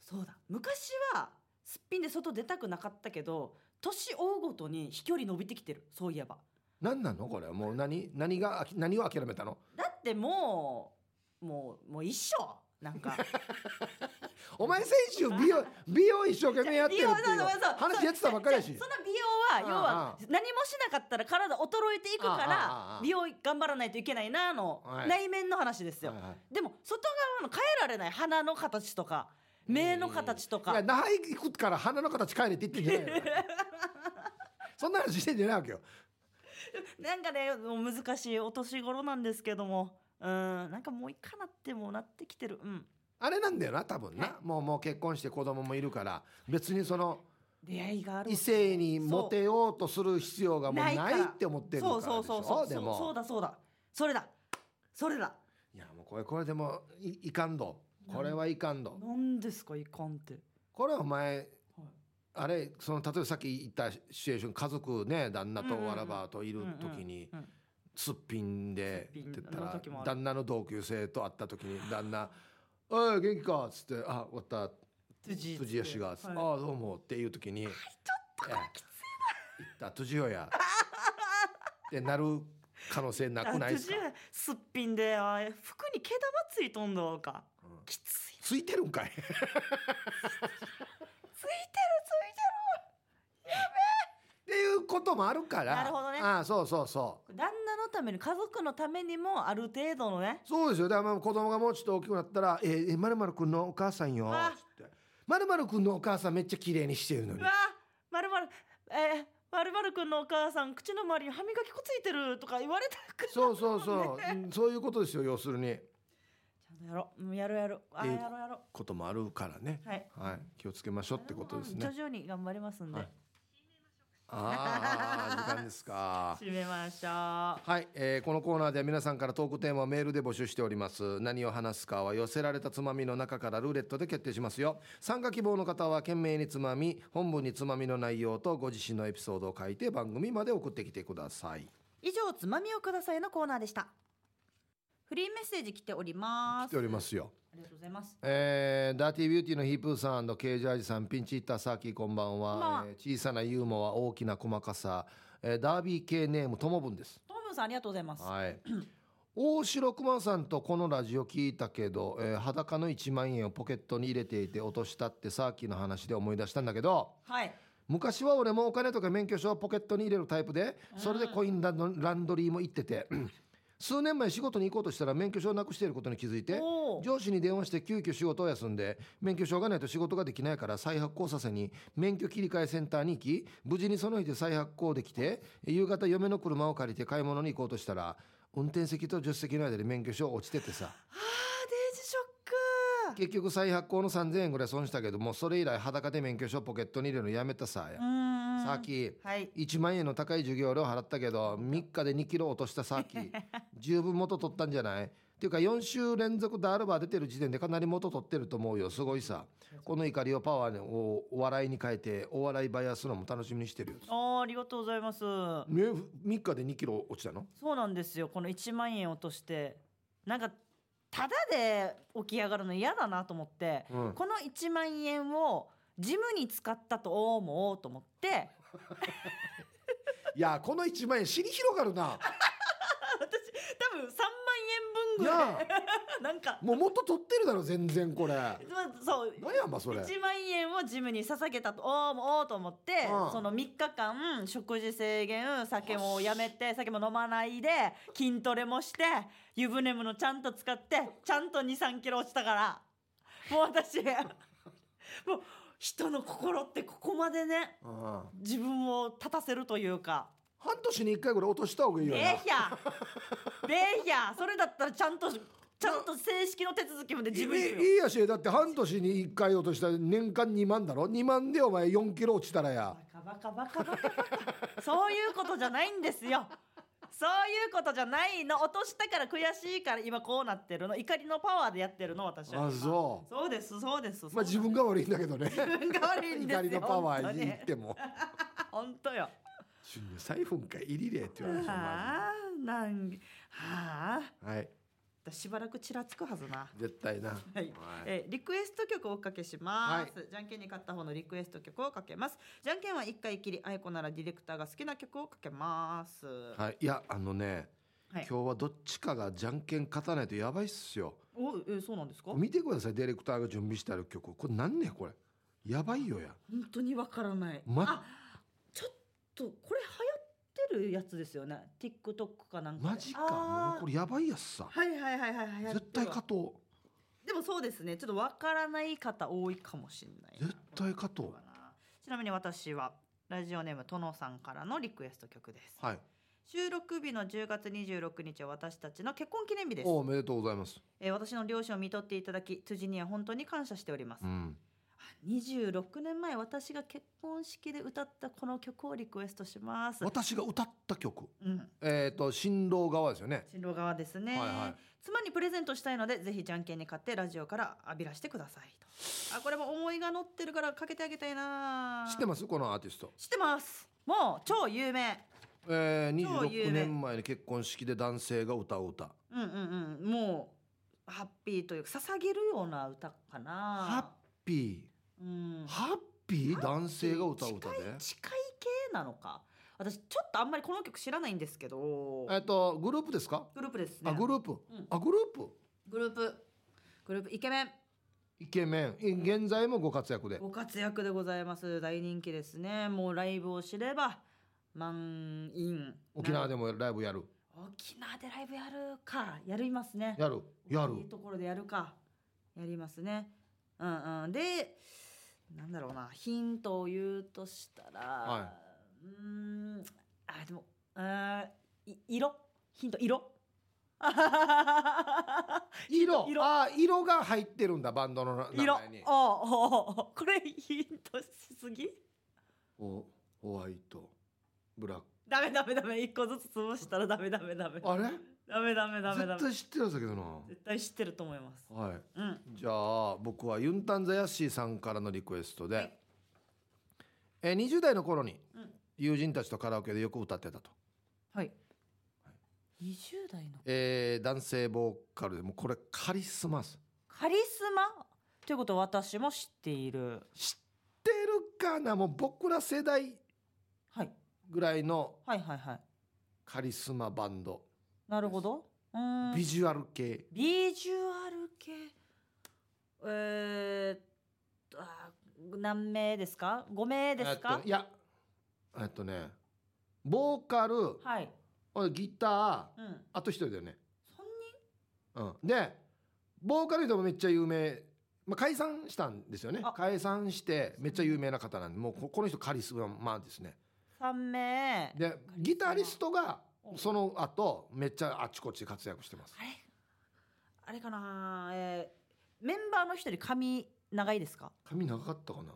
A: そうだ。昔はすっぴんで外出たくなかったけど年追うごとに飛距離伸びてきてる。そういえば。
B: 何なのこれ。もう何何が何を諦めたの？
A: だってもうもうもう一緒。なんか。
B: お前先週美容 美容一生懸命やってるっていう話やってたばっかりやし。
A: その美容は要は何もしなかったら体衰えていくから美容頑張らないといけないなの
B: はい。
A: 内面の話ですよ。
B: はいはい。
A: でも外側の変えられない鼻の形とか目の形とか。
B: いや那覇行くから鼻の形変えれって言ってんじゃないの そんな話してんじゃないわけよ。
A: なんかねもう難しいお年頃なんですけどもうんなんかもういいかなってもうなってきてる。うん。
B: あれなんだよな多分な、
A: は
B: もうもう結婚して子供もいるから。別にその
A: 出会いがある。
B: 異性にモテようとする必要がもうないって思ってるから
A: そうそうそうそうそう。
B: ょでも。
A: そうだそうだ。それだ。それだ。
B: いやもうこれこれでもいいかんど。これはいかんど。
A: なんですかいかんって。
B: これお前あれその例えばさっき言ったシチュエーション家族ね旦那とわらばといる時にすっぴんで
A: すっ
B: て言ったら旦那の同級生と会った時に旦那「おい元気か?」っつって「あ終わった
A: 辻
B: 辻吉が」
A: はい
B: ああどうも」っていう時に「ちょっとこれきついな」言った辻よやってなる可能性なくないですか？
A: すっぴんであ服に毛玉ついとんどうか。
B: うん。
A: きつい
B: ついてるんかい。
A: ついてるつ
B: ていうこともあるから。
A: なるほどね。
B: ああそうそうそう。
A: 旦那のために家族のためにもある程度のね。
B: そうですよ。だからまあ子供がもうちょっと大きくなったら、えー、えまるまるくんのお母さんよ。
A: あ
B: つって。まるまるくんのお母さんめっちゃ綺麗にしてるのに。
A: うわ。まるまるえーまるまるくんのお母さん口の周りに歯磨き粉ついてるとか言われたく
B: そうそうそう、うんそういうことですよ。要するに。
A: ちゃんとやろう。うんやろうやろうあやろうやろ
B: こともあるからね。
A: うはい。
B: はい、気をつけましょうってことですね。
A: 徐。々に頑張りますんで、
B: はいああ、時間ですか。
A: 締めましょう。
B: はい、えーこのコーナーでは皆さんからトークテーマをメールで募集しております。何を話すかは寄せられたつまみの中からルーレットで決定しますよ。参加希望の方は懸命につまみ本文につまみの内容とご自身のエピソードを書いて番組まで送ってきてください。
A: 以上つまみをくださいのコーナーでしたフリーメッセージ来ております。
B: 来ておりますよ。
A: ありがとうございます。
B: えーダーティービューティーのヒープーさんケージャージさんピンチヒッターサーキーこんばんは。
A: こんばんは。
B: えー小さなユーモア大きな細かさ、えーダービー系ネームともぶんです。
A: トムブンさんありがとうございます。
B: はい。大城熊さんとこのラジオ聞いたけど、えー裸の1万円をポケットに入れていて落としたってさっきの話で思い出したんだけど
A: はい。
B: 昔は俺もお金とか免許証をポケットに入れるタイプでそれでコインランドランドリーも行ってて数年前仕事に行こうとしたら免許証をなくしていることに気づいて上司に電話して急遽仕事を休んで免許証がないと仕事ができないから再発行させに免許切り替えセンターに行き無事にその日で再発行できて夕方嫁の車を借りて買い物に行こうとしたら運転席と助手席の間で免許証落ちててさ
A: あーデージショック
B: 結局再発行の3000円ぐらい損したけどもうそれ以来裸で免許証ポケットに入れるのやめたさや。さっき
A: はい。
B: 1万円の高い授業料払ったけど3日で2キロ落としたさっき 十分元取ったんじゃない？っていうか4週連続ダールバー出てる時点でかなり元取ってると思うよすごいさ。この怒りをパワーにおお笑いに変えてお笑いバイアスのも楽しみにしてるよ、
A: あーありがとうございます。
B: ね、3日で2キロ落ちたの？
A: そうなんですよ。この1万円落としてなんかただで起き上がるの嫌だなと思って、
B: うん。
A: この1万円をジムに使ったと思おうと思って。
B: いやこの1万円尻広がるな。
A: 私多分3万円分ぐ
B: い
A: ら
B: や。
A: い なんか。
B: もう元取ってるだろ全然これ。
A: まあそう。
B: 何やんばそれ。
A: 1万円をジムに捧げたと思おうと思って、
B: うん。
A: その3日間食事制限酒もやめて酒も飲まないで筋トレもして湯船ものちゃんと使ってちゃんと2 3キロ落ちたから。もう私もう人の心ってここまでね
B: うん。
A: 自分を立たせるというか
B: 半年に1回ぐらい落とした方がいいよな。
A: べーひゃ。べーひゃ。それだったらちゃんとちゃんと正式の手続きまで自分
B: いいいやしだって半年に1回落としたら年間2万だろ？2万でお前4キロ落ちたらや。
A: バカバカバカそういうことじゃないんですよ。そういうことじゃないの。落としたから悔しいから今こうなってるの。怒りのパワーでやってるの私は。
B: あそう。
A: そうですそうです
B: まあ自分が悪いんだけどね。
A: 自分が悪いんですよ
B: 怒りのパワー
A: に
B: 言っても。
A: 本当よ「
B: シュンサイフンか入りれ」って言われました
A: はあなんはあ。
B: はい。
A: しばらくちらつくはずな。
B: 絶対な。
A: はい、えーリクエスト曲をおかけします、じゃんけんに勝った方のリクエスト曲をかけます。じゃんけんは一回きりあいこならディレクターが好きな曲をかけます。は
B: はい、いやあのね、
A: い。
B: 今日はどっちかがじゃんけん勝たないとやばいっすよ。
A: おえーそうなんですか？
B: 見てください。ディレクターが準備してある曲。これ何ねこれ。やばいよや。
A: 本当にわからない、
B: ま
A: あとこれ流行ってるやつですよね？TikTok かなんかで。
B: マジか。もうこれやばいやつさ
A: はいはいはいはいはい。
B: 絶対勝と
A: でもそうですね。ちょっとわからない方多いかもしれないな。
B: 絶対勝とう。
A: かな。ちなみに私はラジオネームとのさんからのリクエスト曲です。
B: はい。
A: 収録日の10月26日は私たちの結婚記念日です。
B: おおめでとうございます。
A: えー私の両親を見とっていただき辻には本当に感謝しております、
B: うん
A: 26年前私が結婚式で歌ったこの曲をリクエストします。
B: 私が歌った曲？
A: うん。
B: えっ、と新郎側ですよね。
A: 新郎側ですね、
B: はいはい。
A: 妻にプレゼントしたいのでぜひじゃんけんに勝ってラジオから浴びらしてくださいと。あこれも思いが乗ってるからかけてあげたいな。
B: 知ってます？このアーティスト。
A: 知ってます。もう超有名。
B: えー、26
A: 超有名。
B: 年前に結婚式で男性が歌う歌
A: うんうんうん。もうハッピーというか捧げるような歌かな。
B: ハッピ
A: うん。
B: ーハッピー男性が歌う歌で？
A: 近い系なのか。私ちょっとあんまりこの曲知らないんですけど。
B: えっ、とグループですか？
A: グループですね。
B: あグループ、
A: ん。
B: あグループ？
A: グループ。グループ。イケメン。
B: イケメン。現在もご活躍で。
A: ご活躍でございます。大人気ですね。もうライブを知れば満員。
B: 沖縄
A: で
B: でもライブやる？
A: 沖縄でライブやるか。やりますね。
B: やる。やる。
A: いいところでやるか。やりますねうんうん。でなんだろうな。ヒントを言うとしたら、
B: は
A: うーん。あでもあ色？ヒント色？
B: 色？
A: 色。
B: あ色が入ってるんだバンドのな名
A: 色
B: 前に。
A: おおこれヒントしすぎ？
B: おホワイトブラック。
A: ダメダメダメ。一個ずつ潰したらダメダメダメ。
B: あれ？
A: ダメダメダメダメ。
B: 絶対知ってるやつだけどな
A: 絶対知ってると思います。
B: はい。
A: うん。
B: じゃあ僕はユンタンザヤッシーさんからのリクエストで、
A: はい。
B: えー20代の頃に
A: うん。
B: 友人たちとカラオケでよく歌ってたと、
A: はい。20代の
B: えー男性ボーカルでもうこれカリスマス
A: カリスマ？ということは私も知っている。
B: 知ってるかな？もう僕ら世代
A: はい。
B: ぐらいの
A: はいはいはい。
B: カリスマバンド
A: なるほど。うーん。
B: ビジュアル系。
A: ビジュアル系？えーっとあ何名ですか？5名です
B: え
A: か
B: いやえっとねボーカル
A: はい。
B: ギター
A: うん。
B: あと一人だよね、
A: 3
B: うん、でボーカル人もめっちゃ有名、まあ、解散したんですよね。
A: あ。
B: 解散してめっちゃ有名な方なんでもうここの人カリスマですね。
A: 人3名。
B: でギタリストがその後めっちゃあちこち活躍してます。
A: あれ？あれかな？えーメンバーの一人髪長いですか？
B: 髪長かったかな？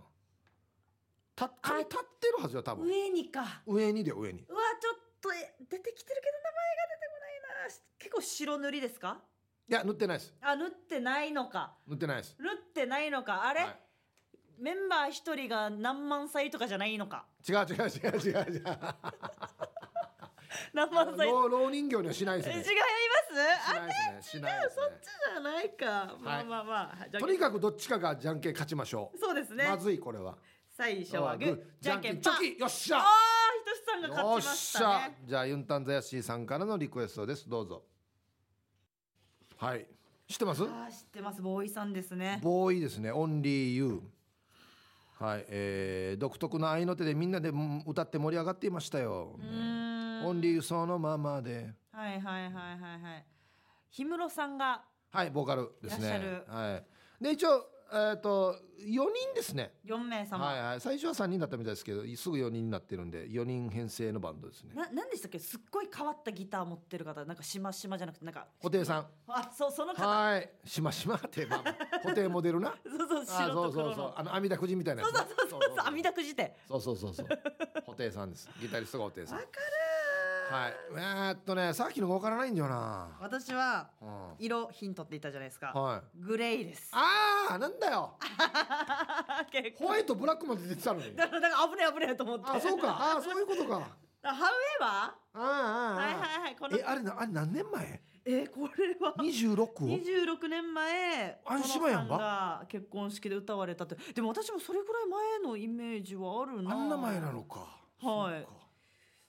B: た髪立ってるはずよ多分。
A: 上にか。
B: 上にで上に。
A: うわちょっとえ出てきてるけど名前が出てこないな。結構白塗りですか？
B: いや塗ってないです。
A: あ塗ってないのか。
B: 塗ってないです。
A: 塗ってないのか。あれ、
B: はい。
A: メンバー一人が何万歳とかじゃないのか。
B: 違う違う違う違う違う
A: 何万歳
B: 老老人形にはしないですね。
A: え違います？
B: し
A: あ
B: ないですね。しないです
A: そっちじゃないか、ま
B: はい。
A: あまあまあ
B: とにかくどっちかがじゃんけん勝ちましょ
A: そうですね、
B: うまずいこれは。
A: 最初はグーじゃんけん
B: チョキよっしゃ。
A: ああひとしさんが
B: よ
A: 勝ちま
B: っし
A: たね。
B: じゃあユンタンザヤッシーさんからのリクエストです。どうぞ。はい。知ってます？
A: あー知ってます。ボーイさんですね。
B: ボーイですね。オンリーユーはい、えー、独特な愛の手でみんなでうん歌って盛り上がっていましたよ。
A: う、ーん
B: オンリーそのままで。
A: はいはいはいはいはい。氷室さんが
B: はいボーカルですね。
A: いらっしゃる。
B: はい。で一応えっ、と4人ですね。
A: 4名様、
B: はいはい。最初は3人だったみたいですけどすぐ4人になってるんで4人編成のバンドですね。
A: な何でしたっけ？すっごい変わったギター持ってる方。なんかしましまじゃなくてなんか。
B: 布袋さん。
A: あそうその方。
B: はい。しましまってまあ布袋モデルな？
A: そうそう
B: そうそうそう。あの阿弥陀くじみたいなやつ
A: そうそうそうそう。阿弥陀くじって。
B: そうそうそうそう。布袋さんです。ギタリストが布袋さん。
A: わかる
B: はい。えーっとねさっきのが分からないんだよな。
A: 私は
B: うん。
A: 色ヒントって言ったじゃないですか。
B: はい。
A: グレイです。
B: ああなんだよ。ホワイトブラックまで出てたのに。
A: だからだから危ねえ危ねえと思って。
B: あそうか。あーそういうことか。
A: ハウエバ
B: あーあーあー
A: はいはいはい。この
B: えあれなあれ何年前？
A: えこれは。
B: 26?
A: 26年前。
B: あ島やん
A: が結婚式で歌われたって。でも私もそれぐらい前のイメージはあるな。
B: あんな前なのか。
A: はい。
B: そ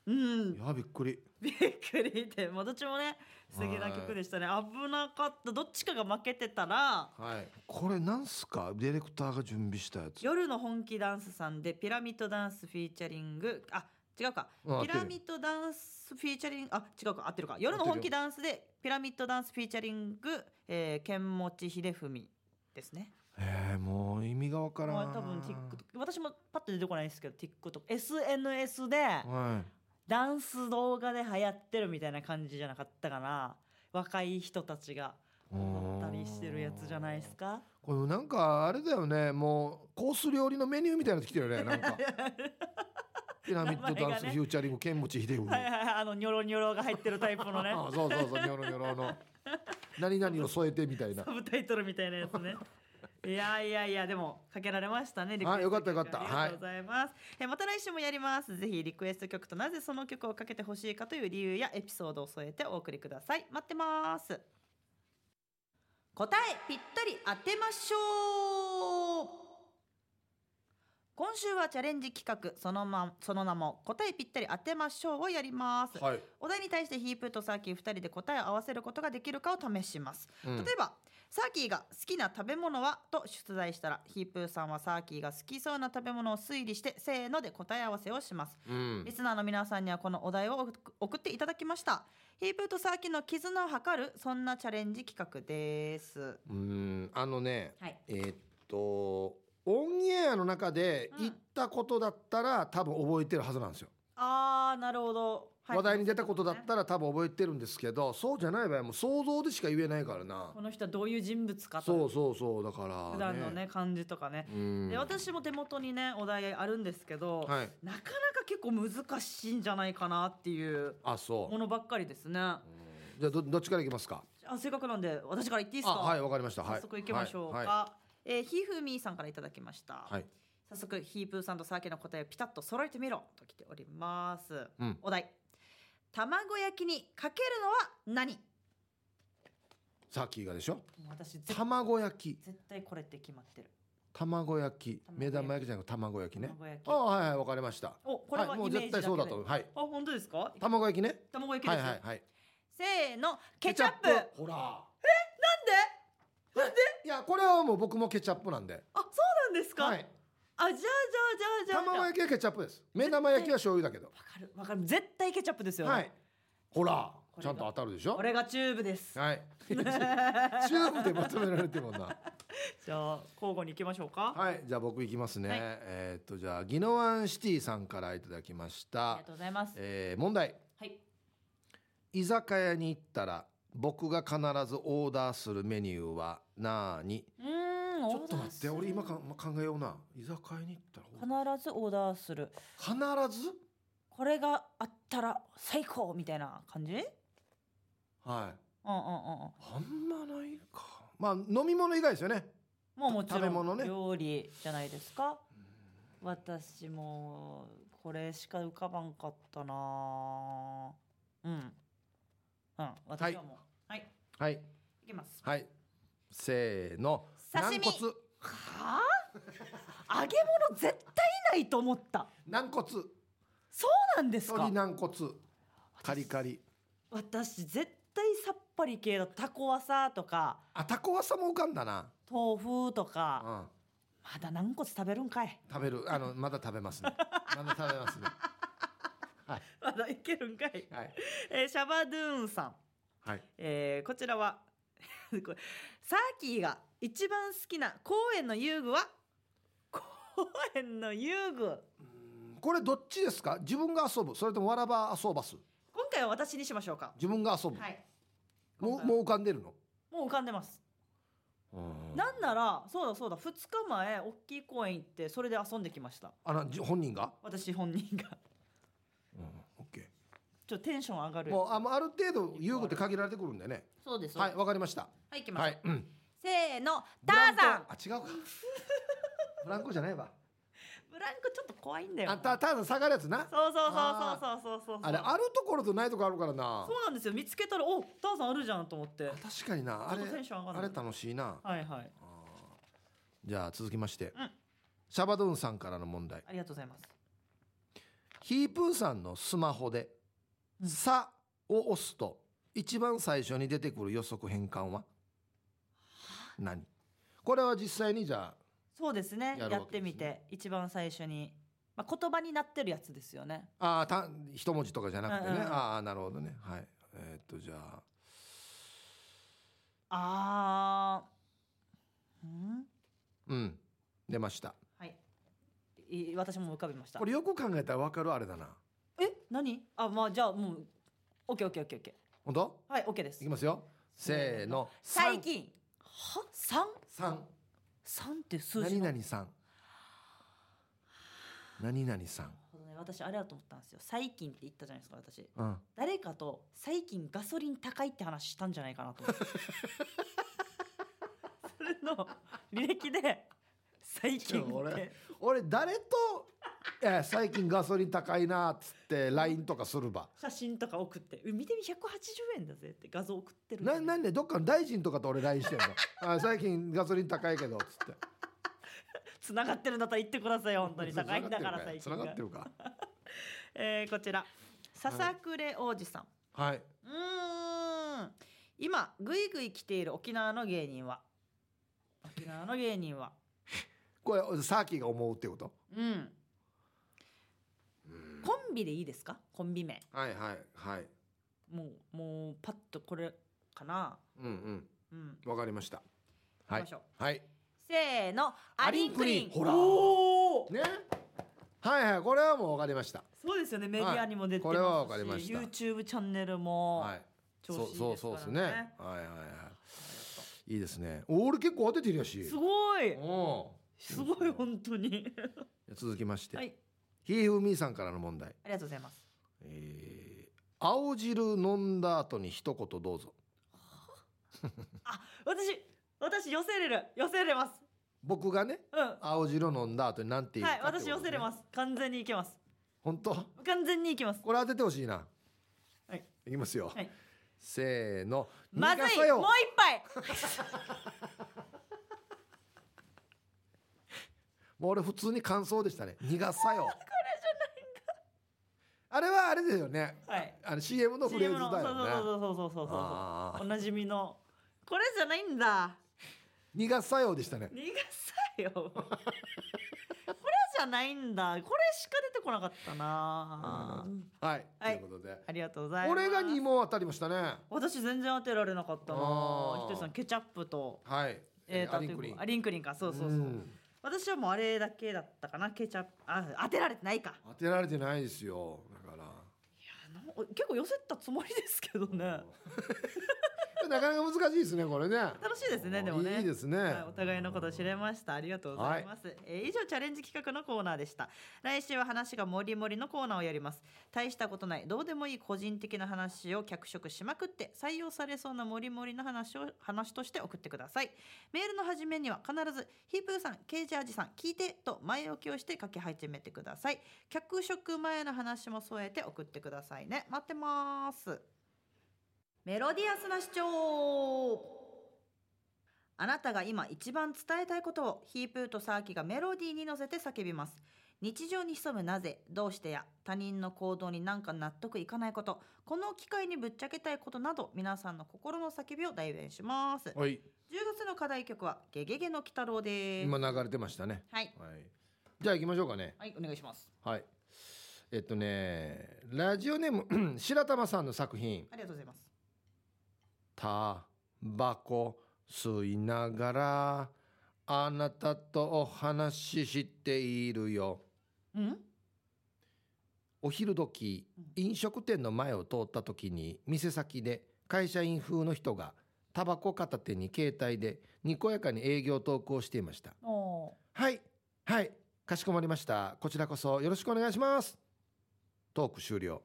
B: う
A: ん。
B: いやびっくり。
A: びっくりでもうどっちもね素敵な曲でしたね。危なかった。どっちかが負けてたら
B: はい。これなんすか？ディレクターが準備したやつ。
A: 夜の本気ダンスさんでピラミッドダンスフィーチャリング。あ違うか。
B: うん
A: ピラミッドダンスフィーチャリングあ違うか。合ってるか。夜の本気ダンスでピラミッドダンスフィーチャリング、えー、剣持秀文ですね。
B: えー、もう意味がわからん。
A: まあ多分 TikTok 私もパッと出てこないですけど TikTok SNS で
B: はい
A: ダンス動画で流行ってるみたいな感じじゃなかったかな若い人たちが踊ったりしてるやつじゃないですか？
B: これなんかあれだよねもうコース料理のメニューみたいなの来てるよねなんか。ピラミッドダンスフューチャリング剣持秀文
A: はいはいはいあのニョロニョロが入ってるタイプのね。
B: あそうそうそうニョロニョロの。何々を添えてみたいな。
A: サブタイトルみたいなやつね。いやいやいやでもかけられましたね。リ
B: はいよかったよかった
A: ありがとうございます。えまた来週もやります。ぜひリクエスト曲となぜその曲をかけてほしいかという理由やエピソードを添えてお送りください。待ってます。答えぴったり当てましょう。今週はチャレンジ企画その,、ま、その名も答えぴったり当てましょうをやります。
B: はい、
A: お題に対してヒープーとサーキー2人で答えを合わせることができるかを試します、
B: うん。
A: 例えばサーキーが好きな食べ物はと出題したらヒープーさんはサーキーが好きそうな食べ物を推理してせーので答え合わせをします。
B: うん。
A: リスナーの皆さんにはこのお題を送送っていただきました。ヒープーとサーキーの絆を図るそんなチャレンジ企画です。
B: うん。あのね
A: はい。
B: えーっとオンエアの中で言ったことだったら、多分覚えてるはずなんですよ、
A: あーなるほど、はい。
B: 話題に出たことだったら多分覚えてるんですけどそうじゃない場合はもう想像でしか言えないからな。
A: この人はどういう人物かと。
B: そうそうそうだから、
A: 普段のね感じとかね、
B: うん。
A: で私も手元にねお題あるんですけど、
B: はい。
A: なかなか結構難しいんじゃないかなっていう
B: あそう。
A: ものばっかりですね。
B: じゃあどどっちからいきますか？
A: あせっかくなんで私から言っていいですか？
B: あはいわかりました。はい。
A: 早速行きましょうか。
B: はいは
A: えーひふみーさんからいただきました。
B: い、はい。
A: 早速ヒープーさんとサーキの答えをピタッと揃えてみろと来ております。
B: うん。
A: お題。卵焼きにかけるのは何？
B: さっきがでしょ？
A: 私絶
B: 卵焼き。
A: 絶対これって決まってる。
B: 卵焼き。目玉焼きじゃなくて卵焼きね。
A: 卵焼き。
B: あはいはいわかりました。
A: おこれは
B: はい、もう絶対そうだと。思うはい。
A: あ本当ですか？
B: 卵焼きね。
A: 卵焼きです。
B: はいはいはい。
A: せーのケチャップ。
B: ほら。
A: なんで？
B: なんで？いやこれはもう僕もケチャップなんで。
A: あそうなんですか？
B: はい。
A: あじゃあじゃあじゃあじゃあ。
B: 卵焼きはケチャップです。目玉焼きは醤油だけど。
A: わかる。わかる絶対ケチャップですよね、
B: はい。ほらちゃんと当たるでしょ？
A: これがチューブです。
B: はい。チューブでまとめられてるもんな。
A: じゃあ交互に行きましょうか、
B: はい。じゃあ僕いきますね、
A: はい。
B: えーっとじゃあギノワンシティさんからいただきました。
A: ありがとうございます。
B: えー問題。
A: はい。
B: 居酒屋に行ったら僕が必ずオーダーするメニューはなーに
A: うーん
B: ちょっと待って俺今か考えような。居酒屋に行ったら。
A: 必ずオーダーする。
B: 必ず？
A: これがあったら最高みたいな感じ？うんうん
B: はい
A: うんうん。
B: あんまないか。まあ飲み物以外ですよね。
A: もうもちろん
B: 食べ物ね。
A: 料理じゃないですか。私もこれしか浮かばんかったな。うんうん私はもう。はい、
B: はい。
A: い、きます。
B: はい。せーの。
A: 刺身。
B: 軟骨。
A: はあ？揚げ物絶対ないと思った。
B: 軟骨。
A: そうなんですか？
B: 鶏軟骨。カリカリ。
A: 私絶対さっぱり系だ。タコワサとか。
B: あタコワサも浮かんだな、
A: 豆腐と
B: う
A: か
B: ん、
A: まだ軟骨食べるんかい。
B: 食べる。あのまだ食べますね。まだ食べますねはい。
A: まだいけるんかい、
B: はい。
A: えーシャバドゥーンさん、
B: はい。
A: えーこちらは これサーキーが一番好きな公園の遊具は？公園の遊具。
B: これどっちですか？自分が遊ぶ。それともわらば遊ばす？
A: 今回は私にしましょうか。
B: 自分が遊ぶ、
A: はい。
B: もうもう浮かんでるの？
A: もう浮かんでます。
B: うん
A: なんならそうだそうだ2日前大きい公園行ってそれで遊んできました。
B: あのじ本人が、
A: 私本人がちょっとテンション上がる。
B: ーもうあもうある程度遊具って限られてくるんでね。
A: そうです。
B: はいわかりました。
A: はい行きましょう、
B: はい、うん、
A: せーのターザン。
B: あ違うか。ブランコじゃないわ。
A: ブランコちょっと怖いんだよ
B: あたターザン下がるやつな。
A: そうそうそうそうそうそうそう
B: あれあるところとないところあるからな。
A: そうなんですよ。見つけたらおターザンあるじゃんと思って。
B: 確かにな。あれ
A: ちょっとテンション上がる。
B: あれ楽しいな。
A: はいはい。
B: じゃあ続きまして、
A: うん。
B: シャバドゥンさんからの問題。
A: ありがとうございます。
B: ヒープーさんのスマホで「
A: うん
B: さ」を押すと一番最初に出てくる予測変換は？何？これは実際にじゃ
A: そうですね。
B: や
A: やってみて一番最初に、まあ、言葉になってるやつですよね。
B: ああーた一文字とかじゃなくてね、
A: うんうん
B: ああなるほどね。はい。えーっとじゃあ。
A: あー。うん。
B: うん。出ました。
A: はい。い私も浮かびました。
B: これよく考えたら分かるあれだな
A: え何？あまあじゃあもうオッケーオッケーオッケーオッケ
B: 本当？
A: ーはいオッケーです。
B: いきますよ。せーの。
A: 最近。は三？
B: 三。
A: 三って数字の。
B: 何々さん。何々さん。
A: なるほどね。私あれだと思ったんですよ。最近って言ったじゃないですか私。
B: うん。
A: 誰かと最近ガソリン高いって話したんじゃないかなと思って。それの履歴で最近っ
B: ちょ俺
A: て
B: 俺誰と「え最近ガソリン高いな」っつって LINE とかするば。
A: 写真とか送って。え見てみ180円だぜって。画像送ってる
B: ななんで？どっかの大臣とかと俺 LINE してんの？あ最近ガソリン高いけどっつって。
A: つながってるんだったら言ってくださいよ本当に。高いんだから最
B: つな
A: 近が
B: がってるか。
A: えーこちら。ささくれ王子さん、
B: はい。う
A: ーん。今ぐいぐい来ている沖縄の芸人は。沖縄の芸人は。
B: これサーキーが思うってこと？
A: うんコンビでいいですか？コンビ名。
B: はいはいはい。
A: もうもうパッとこれかな。
B: うん
A: うん。
B: うん。わかりました。はい
A: 行きましょう。
B: はい。
A: せーの。アリンクリン。
B: ほら。
A: おー。
B: ね。はいはいこれはもうわかりまし
A: そうですよね。メディアにも出てますし、
B: これはわかりました。
A: YouTube チャンネルも、
B: はい。
A: 調子いいです
B: そうそうそうですね。
A: からね
B: はいはいはい。いいですね。お俺結構当ててるやし。
A: すごい。
B: お
A: すごい本当に。
B: ー続きまして、
A: はい
B: ひーふみーさんからの問題。
A: ありがとうございます。
B: えー青汁飲んだ後に一言どうぞ。
A: あ私私寄せれる寄せれます。
B: 僕がね
A: うん。は
B: 青汁飲んだ後になんて
A: い
B: 言うかってこと
A: 私寄せれます。完全にいけます。
B: 本当？
A: 完全にいけます。
B: これ当ててほしいな。
A: はい。
B: いきますよ、
A: はい。
B: せーの。
A: まずい。もう一杯
B: もう俺普通に感想でしたね。苦さよ。これじゃないんだ。あれはあれですよね。
A: はい。
B: あの CM のフレーズだよね。
A: そうそうそうそうそうそうおなじみのこれじゃないんだ
B: 苦さよでしたね
A: 苦さよこれじゃないんだこれしか出てこなかったな
B: はい、
A: はい
B: ということで
A: ありがとうございます
B: 俺が2問当たりましたね
A: 私全然当てられなかったなひとりさんケチャップと
B: はい
A: えーと
B: アリンクリン
A: あリンクリンかそうそうそう、
B: ん
A: 私はもうあれだけだったかな。ケチャップ。あ当てられてないか。
B: 当てられてないですよ。だから。
A: な結構寄せたつもりですけどね
B: なかなか難しいですねこれね。
A: 楽しいですねでもね。
B: いいですね、
A: はい、お互いのこと知れました。ありがとうございます、えー以上チャレンジ企画のコーナーでした。来週は話がもりもりのコーナーをやります。大したことないどうでもいい個人的な話を脚色しまくって採用されそうなもりもりの話を話として送ってください。メールの始めには必ずヒープーさんケージャージさん聞いてと前置きをして書き始めてください。脚色前の話も添えて送ってくださいね。待ってますメロディアスな主張。あなたが今一番伝えたいことをヒープーとサーキがメロディーに乗せて叫びます。日常に潜むなぜどうしてや他人の行動になんか納得いかないことこの機会にぶっちゃけたいことなど皆さんの心の叫びを代弁します。10
B: はい。
A: 月の課題曲はゲゲゲの鬼太郎です。
B: 今流れてましたね。
A: はい。
B: はい。じゃあ行きましょうかね。
A: はいお願いします。
B: はい。えっとねラジオネーム 白玉さんの作品。
A: ありがとうございます「
B: たバコ吸いながらあなたとお話ししているよ。
A: うん？
B: お昼時飲食店の前を通った時に店先で会社員風の人がタバコ片手に携帯でにこやかに営業トークをしていました。はいはいかしこまりました。こちらこそよろしくお願いします。トーク終了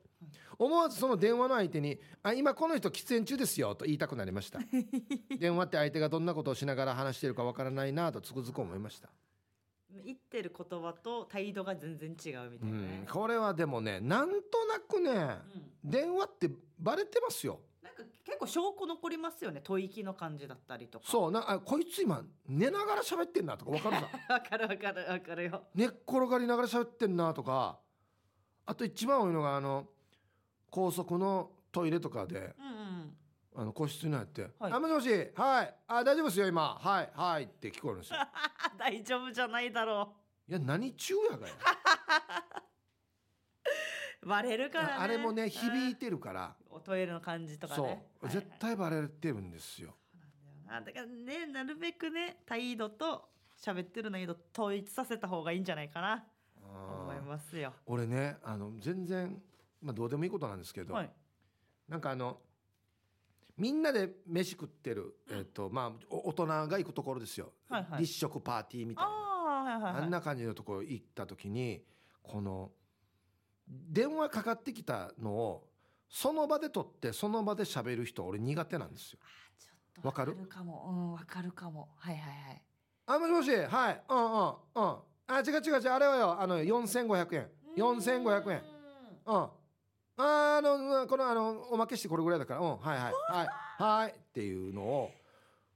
B: 思わずその電話の相手に「あ今この人喫煙中ですよ」と言いたくなりました。電話って相手がどんなことをしながら話しているかわからないなとつくづく思いました、
A: 言ってる言葉と態度が全然違うみた
B: う
A: いなね。
B: ん、これはでもねなんとなくね
A: うん。
B: 電話ってバレてますよ。
A: なんか結構証拠残りますよね。吐息の感じだったりとか。
B: そうなあこいつ今寝ながら喋ってんなとかわかるさ
A: わかるわかるわかるよ。
B: 寝っ転がりながら喋ってんなとか。あと一番多いのがあの高速のトイレとかで
A: うんうん。
B: あの個室に入って「
A: はい
B: あもしもしはい。あ大丈夫ですよ今。はいはい」って聞こえるんですよ。
A: あ 大丈夫じゃないだろ
B: いや何中やがや。
A: う バレるからね。
B: あれもね響いてるから、
A: うんトイレの感じとか
B: そう、
A: ねはいはい。
B: 絶対バレてるんですよ。
A: あだからねなるべくね態度と喋ってる内容と統一させた方がいいんじゃないかな。思いますよ。
B: 俺ねあの全然、まあ、どうでもいいことなんですけど、
A: はい。
B: なんかあのみんなで飯食ってる、えっとまあ、お大人が行くところですよ、
A: はいはい。
B: 立食パーティーみたいな。
A: ああはいはいはい。
B: あんな感じのところ行った時にこの電話かかってきたのをその場で取ってその場で喋る人俺苦手なんですよ。わかる？
A: かも。うんわかるかも。はいはいはい。
B: あもしもし？はい。うんうんうん。あ違う違う違う。あれはよあの4500円。4500円。うんああのこのあのおまけしてこれぐらいだからうんはいはいはいはいっていうのを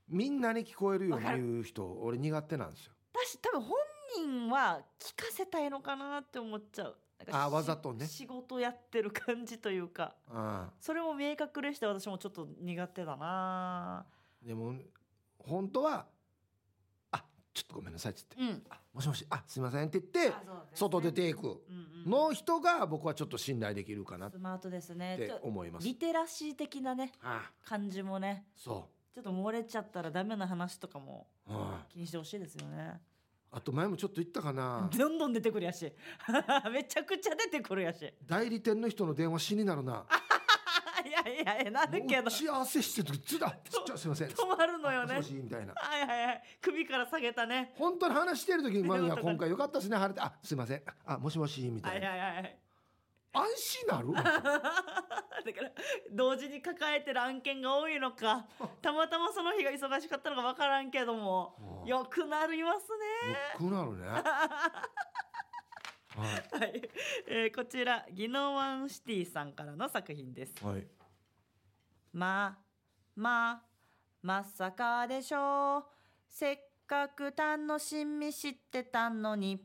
B: みんなに聞こえるように言う人俺苦手なんですよ。
A: 私多分本人は聞かせたいのかなって思っちゃう。
B: あ
A: し
B: わざとね。
A: 仕事やってる感じというか。
B: あ
A: それも明確でして私もちょっと苦手だな。
B: でも本当は「あちょっとごめんなさい」っつって。
A: うん。
B: あもしもし。あすいませんって言って
A: ね。
B: 外出ていく。の人が僕はちょっと信頼できるかなっ
A: スマートですね。
B: て
A: ちょ
B: 思います。
A: リテラシー的なね
B: あ
A: 感じもね。
B: そ
A: ちょっと漏れちゃったらダメな話とかも気にしてほしいですよね。
B: あと前もちょっと言ったかな。
A: どんどん出てくるやし。めちゃくちゃ出てくるやし。
B: 代理店の人の電話死になるな。
A: いやいやいやなるけど
B: 打ち合わせしてる時ずだちすいません。
A: 止まるのよね。
B: もしみたいな。
A: はいはいはい。首から下げたね。
B: 本当に話してる時に、まあ、いや
A: 電話とか。
B: 今回よかったですね晴れて。あすいません。あもしもしみた
A: はいい
B: な、
A: はいはいはい
B: 安心なる？
A: だから同時に抱えてる案件が多いのか。たまたまその日が忙しかったのか分からんけども。
B: うん。
A: よくなりますね。
B: よくなるね。は
A: はい、えーこちらギノワンシティさんからの作品です。
B: い、はい、
A: まあまあまさかでしょう。せっかく楽しみ知ってたのに。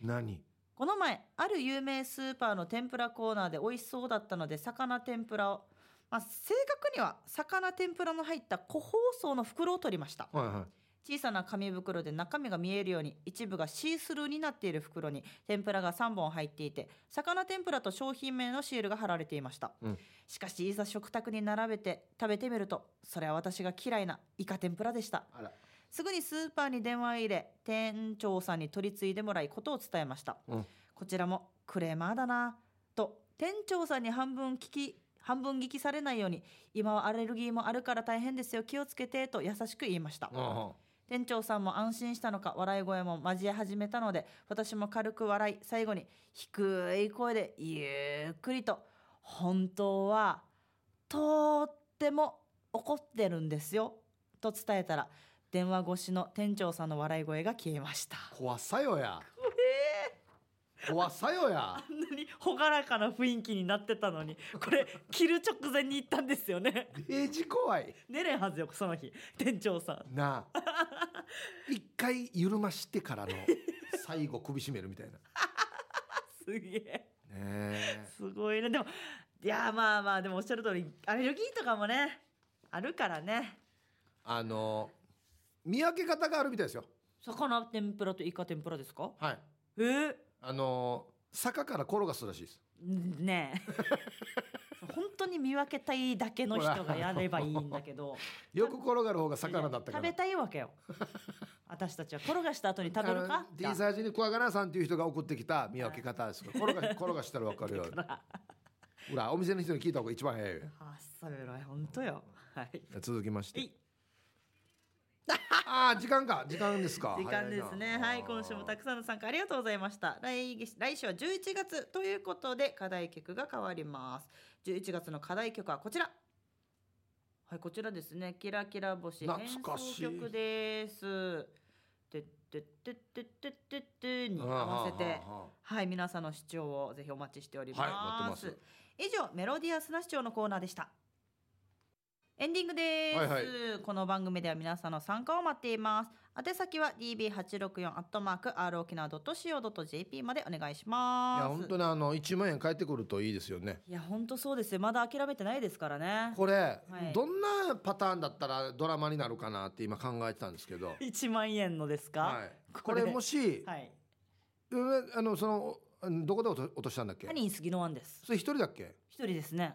B: 何？
A: この前ある有名スーパーの天ぷらコーナーで美味しそうだったので魚天ぷらを、まあ、正確には魚天ぷらの入った個包装の袋を取りました。
B: はいはい
A: 小さな紙袋で中身が見えるように一部がシースルーになっている袋に天ぷらが3本入っていて魚天ぷらと商品名のシールが貼られていました、
B: うん。
A: しかしいざ食卓に並べて食べてみるとそれは私が嫌いなイカ天ぷらでした。すぐにスーパーに電話を入れ店長さんに取り次いでもらいことを伝えました、
B: うん。
A: こちらもクレーマーだなと店長さんに半分聞き半分聞きされないように今はアレルギーもあるから大変ですよ気をつけてと優しく言いました。
B: あ
A: 店長さんも安心したのか笑い声も交え始めたので私も軽く笑い最後に低い声でゆっくりと「本当はとっても怒ってるんですよ」と伝えたら電話越しの店長さんの笑い声が消えました。
B: 怖さよや怖さよや。
A: あんなに朗らかな雰囲気になってたのにこれ切る直前に行ったんですよね。
B: デージ怖い。
A: 寝れんはずよその日。店長さん。
B: なあ。一回緩ましてからの最後首絞めるみたいな。ね
A: すげえ。
B: え。
A: すごいね。でもいやまあまあでもおっしゃる通りアレルギーとかもねあるからね。
B: あの見分け方があるみたいですよ。
A: 魚天ぷらとイカ天ぷらですか？
B: はい。
A: え？ー、
B: あの坂から転がすらしいです。
A: ねえ。本当に見分けたいだけの人がやればいいんだけど。
B: よく転がる方が魚だったから。
A: 食べたいわけよ。私たちは転がした後に食べるか
B: ？T サージにクワガナさんっていう人が送ってきた見分け方です転が転がしたらわかるよ ほら。お店の人に聞いた方が一番早いよ。
A: あそれは本当よ。はい。
B: 続きまして。
A: はい
B: ああ時間か。時間ですか。
A: 時間ですね。はい今週もたくさんの参加ありがとうございました。来月来週は11月。ということで課題曲が変わります。11月の課題曲はこちら。はいこちらですね。キラキラ星。変奏曲です。てってってってってってってに合わせて。
B: は
A: い皆さんの視聴をぜひお待ちしております,、
B: はいます。
A: 以上メロディアスな視聴のコーナーでしたエンディングです、
B: はいはい。
A: この番組では皆さんの参加を待っています。宛先は db864 アットマーク r 沖縄 .co.jp までお願いし
B: い
A: ます。
B: や本当にあの1万円返ってくるといいですよね。
A: いや本当そうですよ。まだ諦めてないですからね。
B: これ、
A: はい。
B: どんなパターンだったらドラマになるかなって今考えてたんですけど、
A: 1万円のですか、
B: はい、これもし、
A: はい。
B: うんあのそのどこで落としたんだっけ？
A: ハニー杉のワンです。
B: それ一人だっけ？
A: 一人ですね。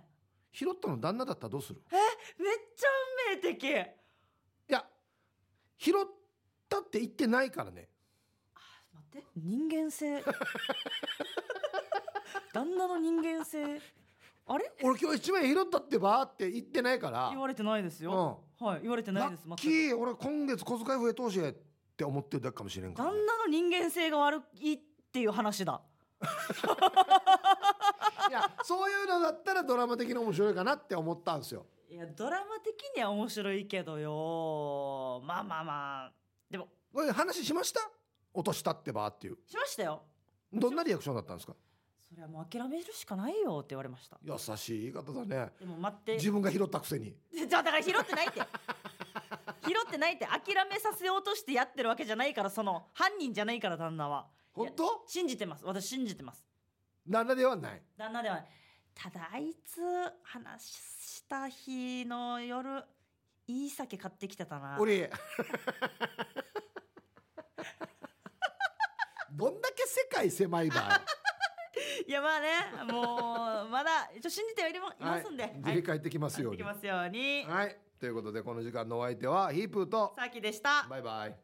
B: 拾ったの旦那だったらどうする？
A: めっちゃ運命的。
B: いや拾ったって言ってないからね。
A: 待って。人間性。旦那の人間性。あれ？
B: 俺今日1万円拾ったってばって言ってないから。
A: 言われてないですよ、はい言われてないです。
B: ラッキー。俺今月小遣い増え通しって思ってるだけかもしれんから、
A: 旦那の人間性が悪いっていう話だ。
B: いやそういうのだったらドラマ的に面白いかなって思ったんですよ
A: いやドラマ的には面白いけどよ。まあまあまあ。でも
B: これ話しました？落としたってばっていう。
A: しましたよ。
B: どんなリアクションだったんですか？
A: それはもう諦めるしかないよって言われました。
B: 優しい言い方だね。
A: でも待って。
B: 自分が拾ったくせに。
A: じゃあだから拾ってないって。拾ってないって。諦めさせようとしてやってるわけじゃないからその犯人じゃないから旦那は。
B: 本当？
A: 信じてます。私信じてます。
B: 旦那ではない。
A: 旦那ではないただあいつ話した日の夜いい酒買ってきてたな。
B: 俺。どんだけ世界狭いば。
A: いやまあねもうまだ一応信じてはいりますんで、
B: はい、ぜひ帰ってきますように。
A: 帰ってきますように、
B: はい。ということでこの時間のお相手はヒープーと
A: さきでした。
B: バイバイ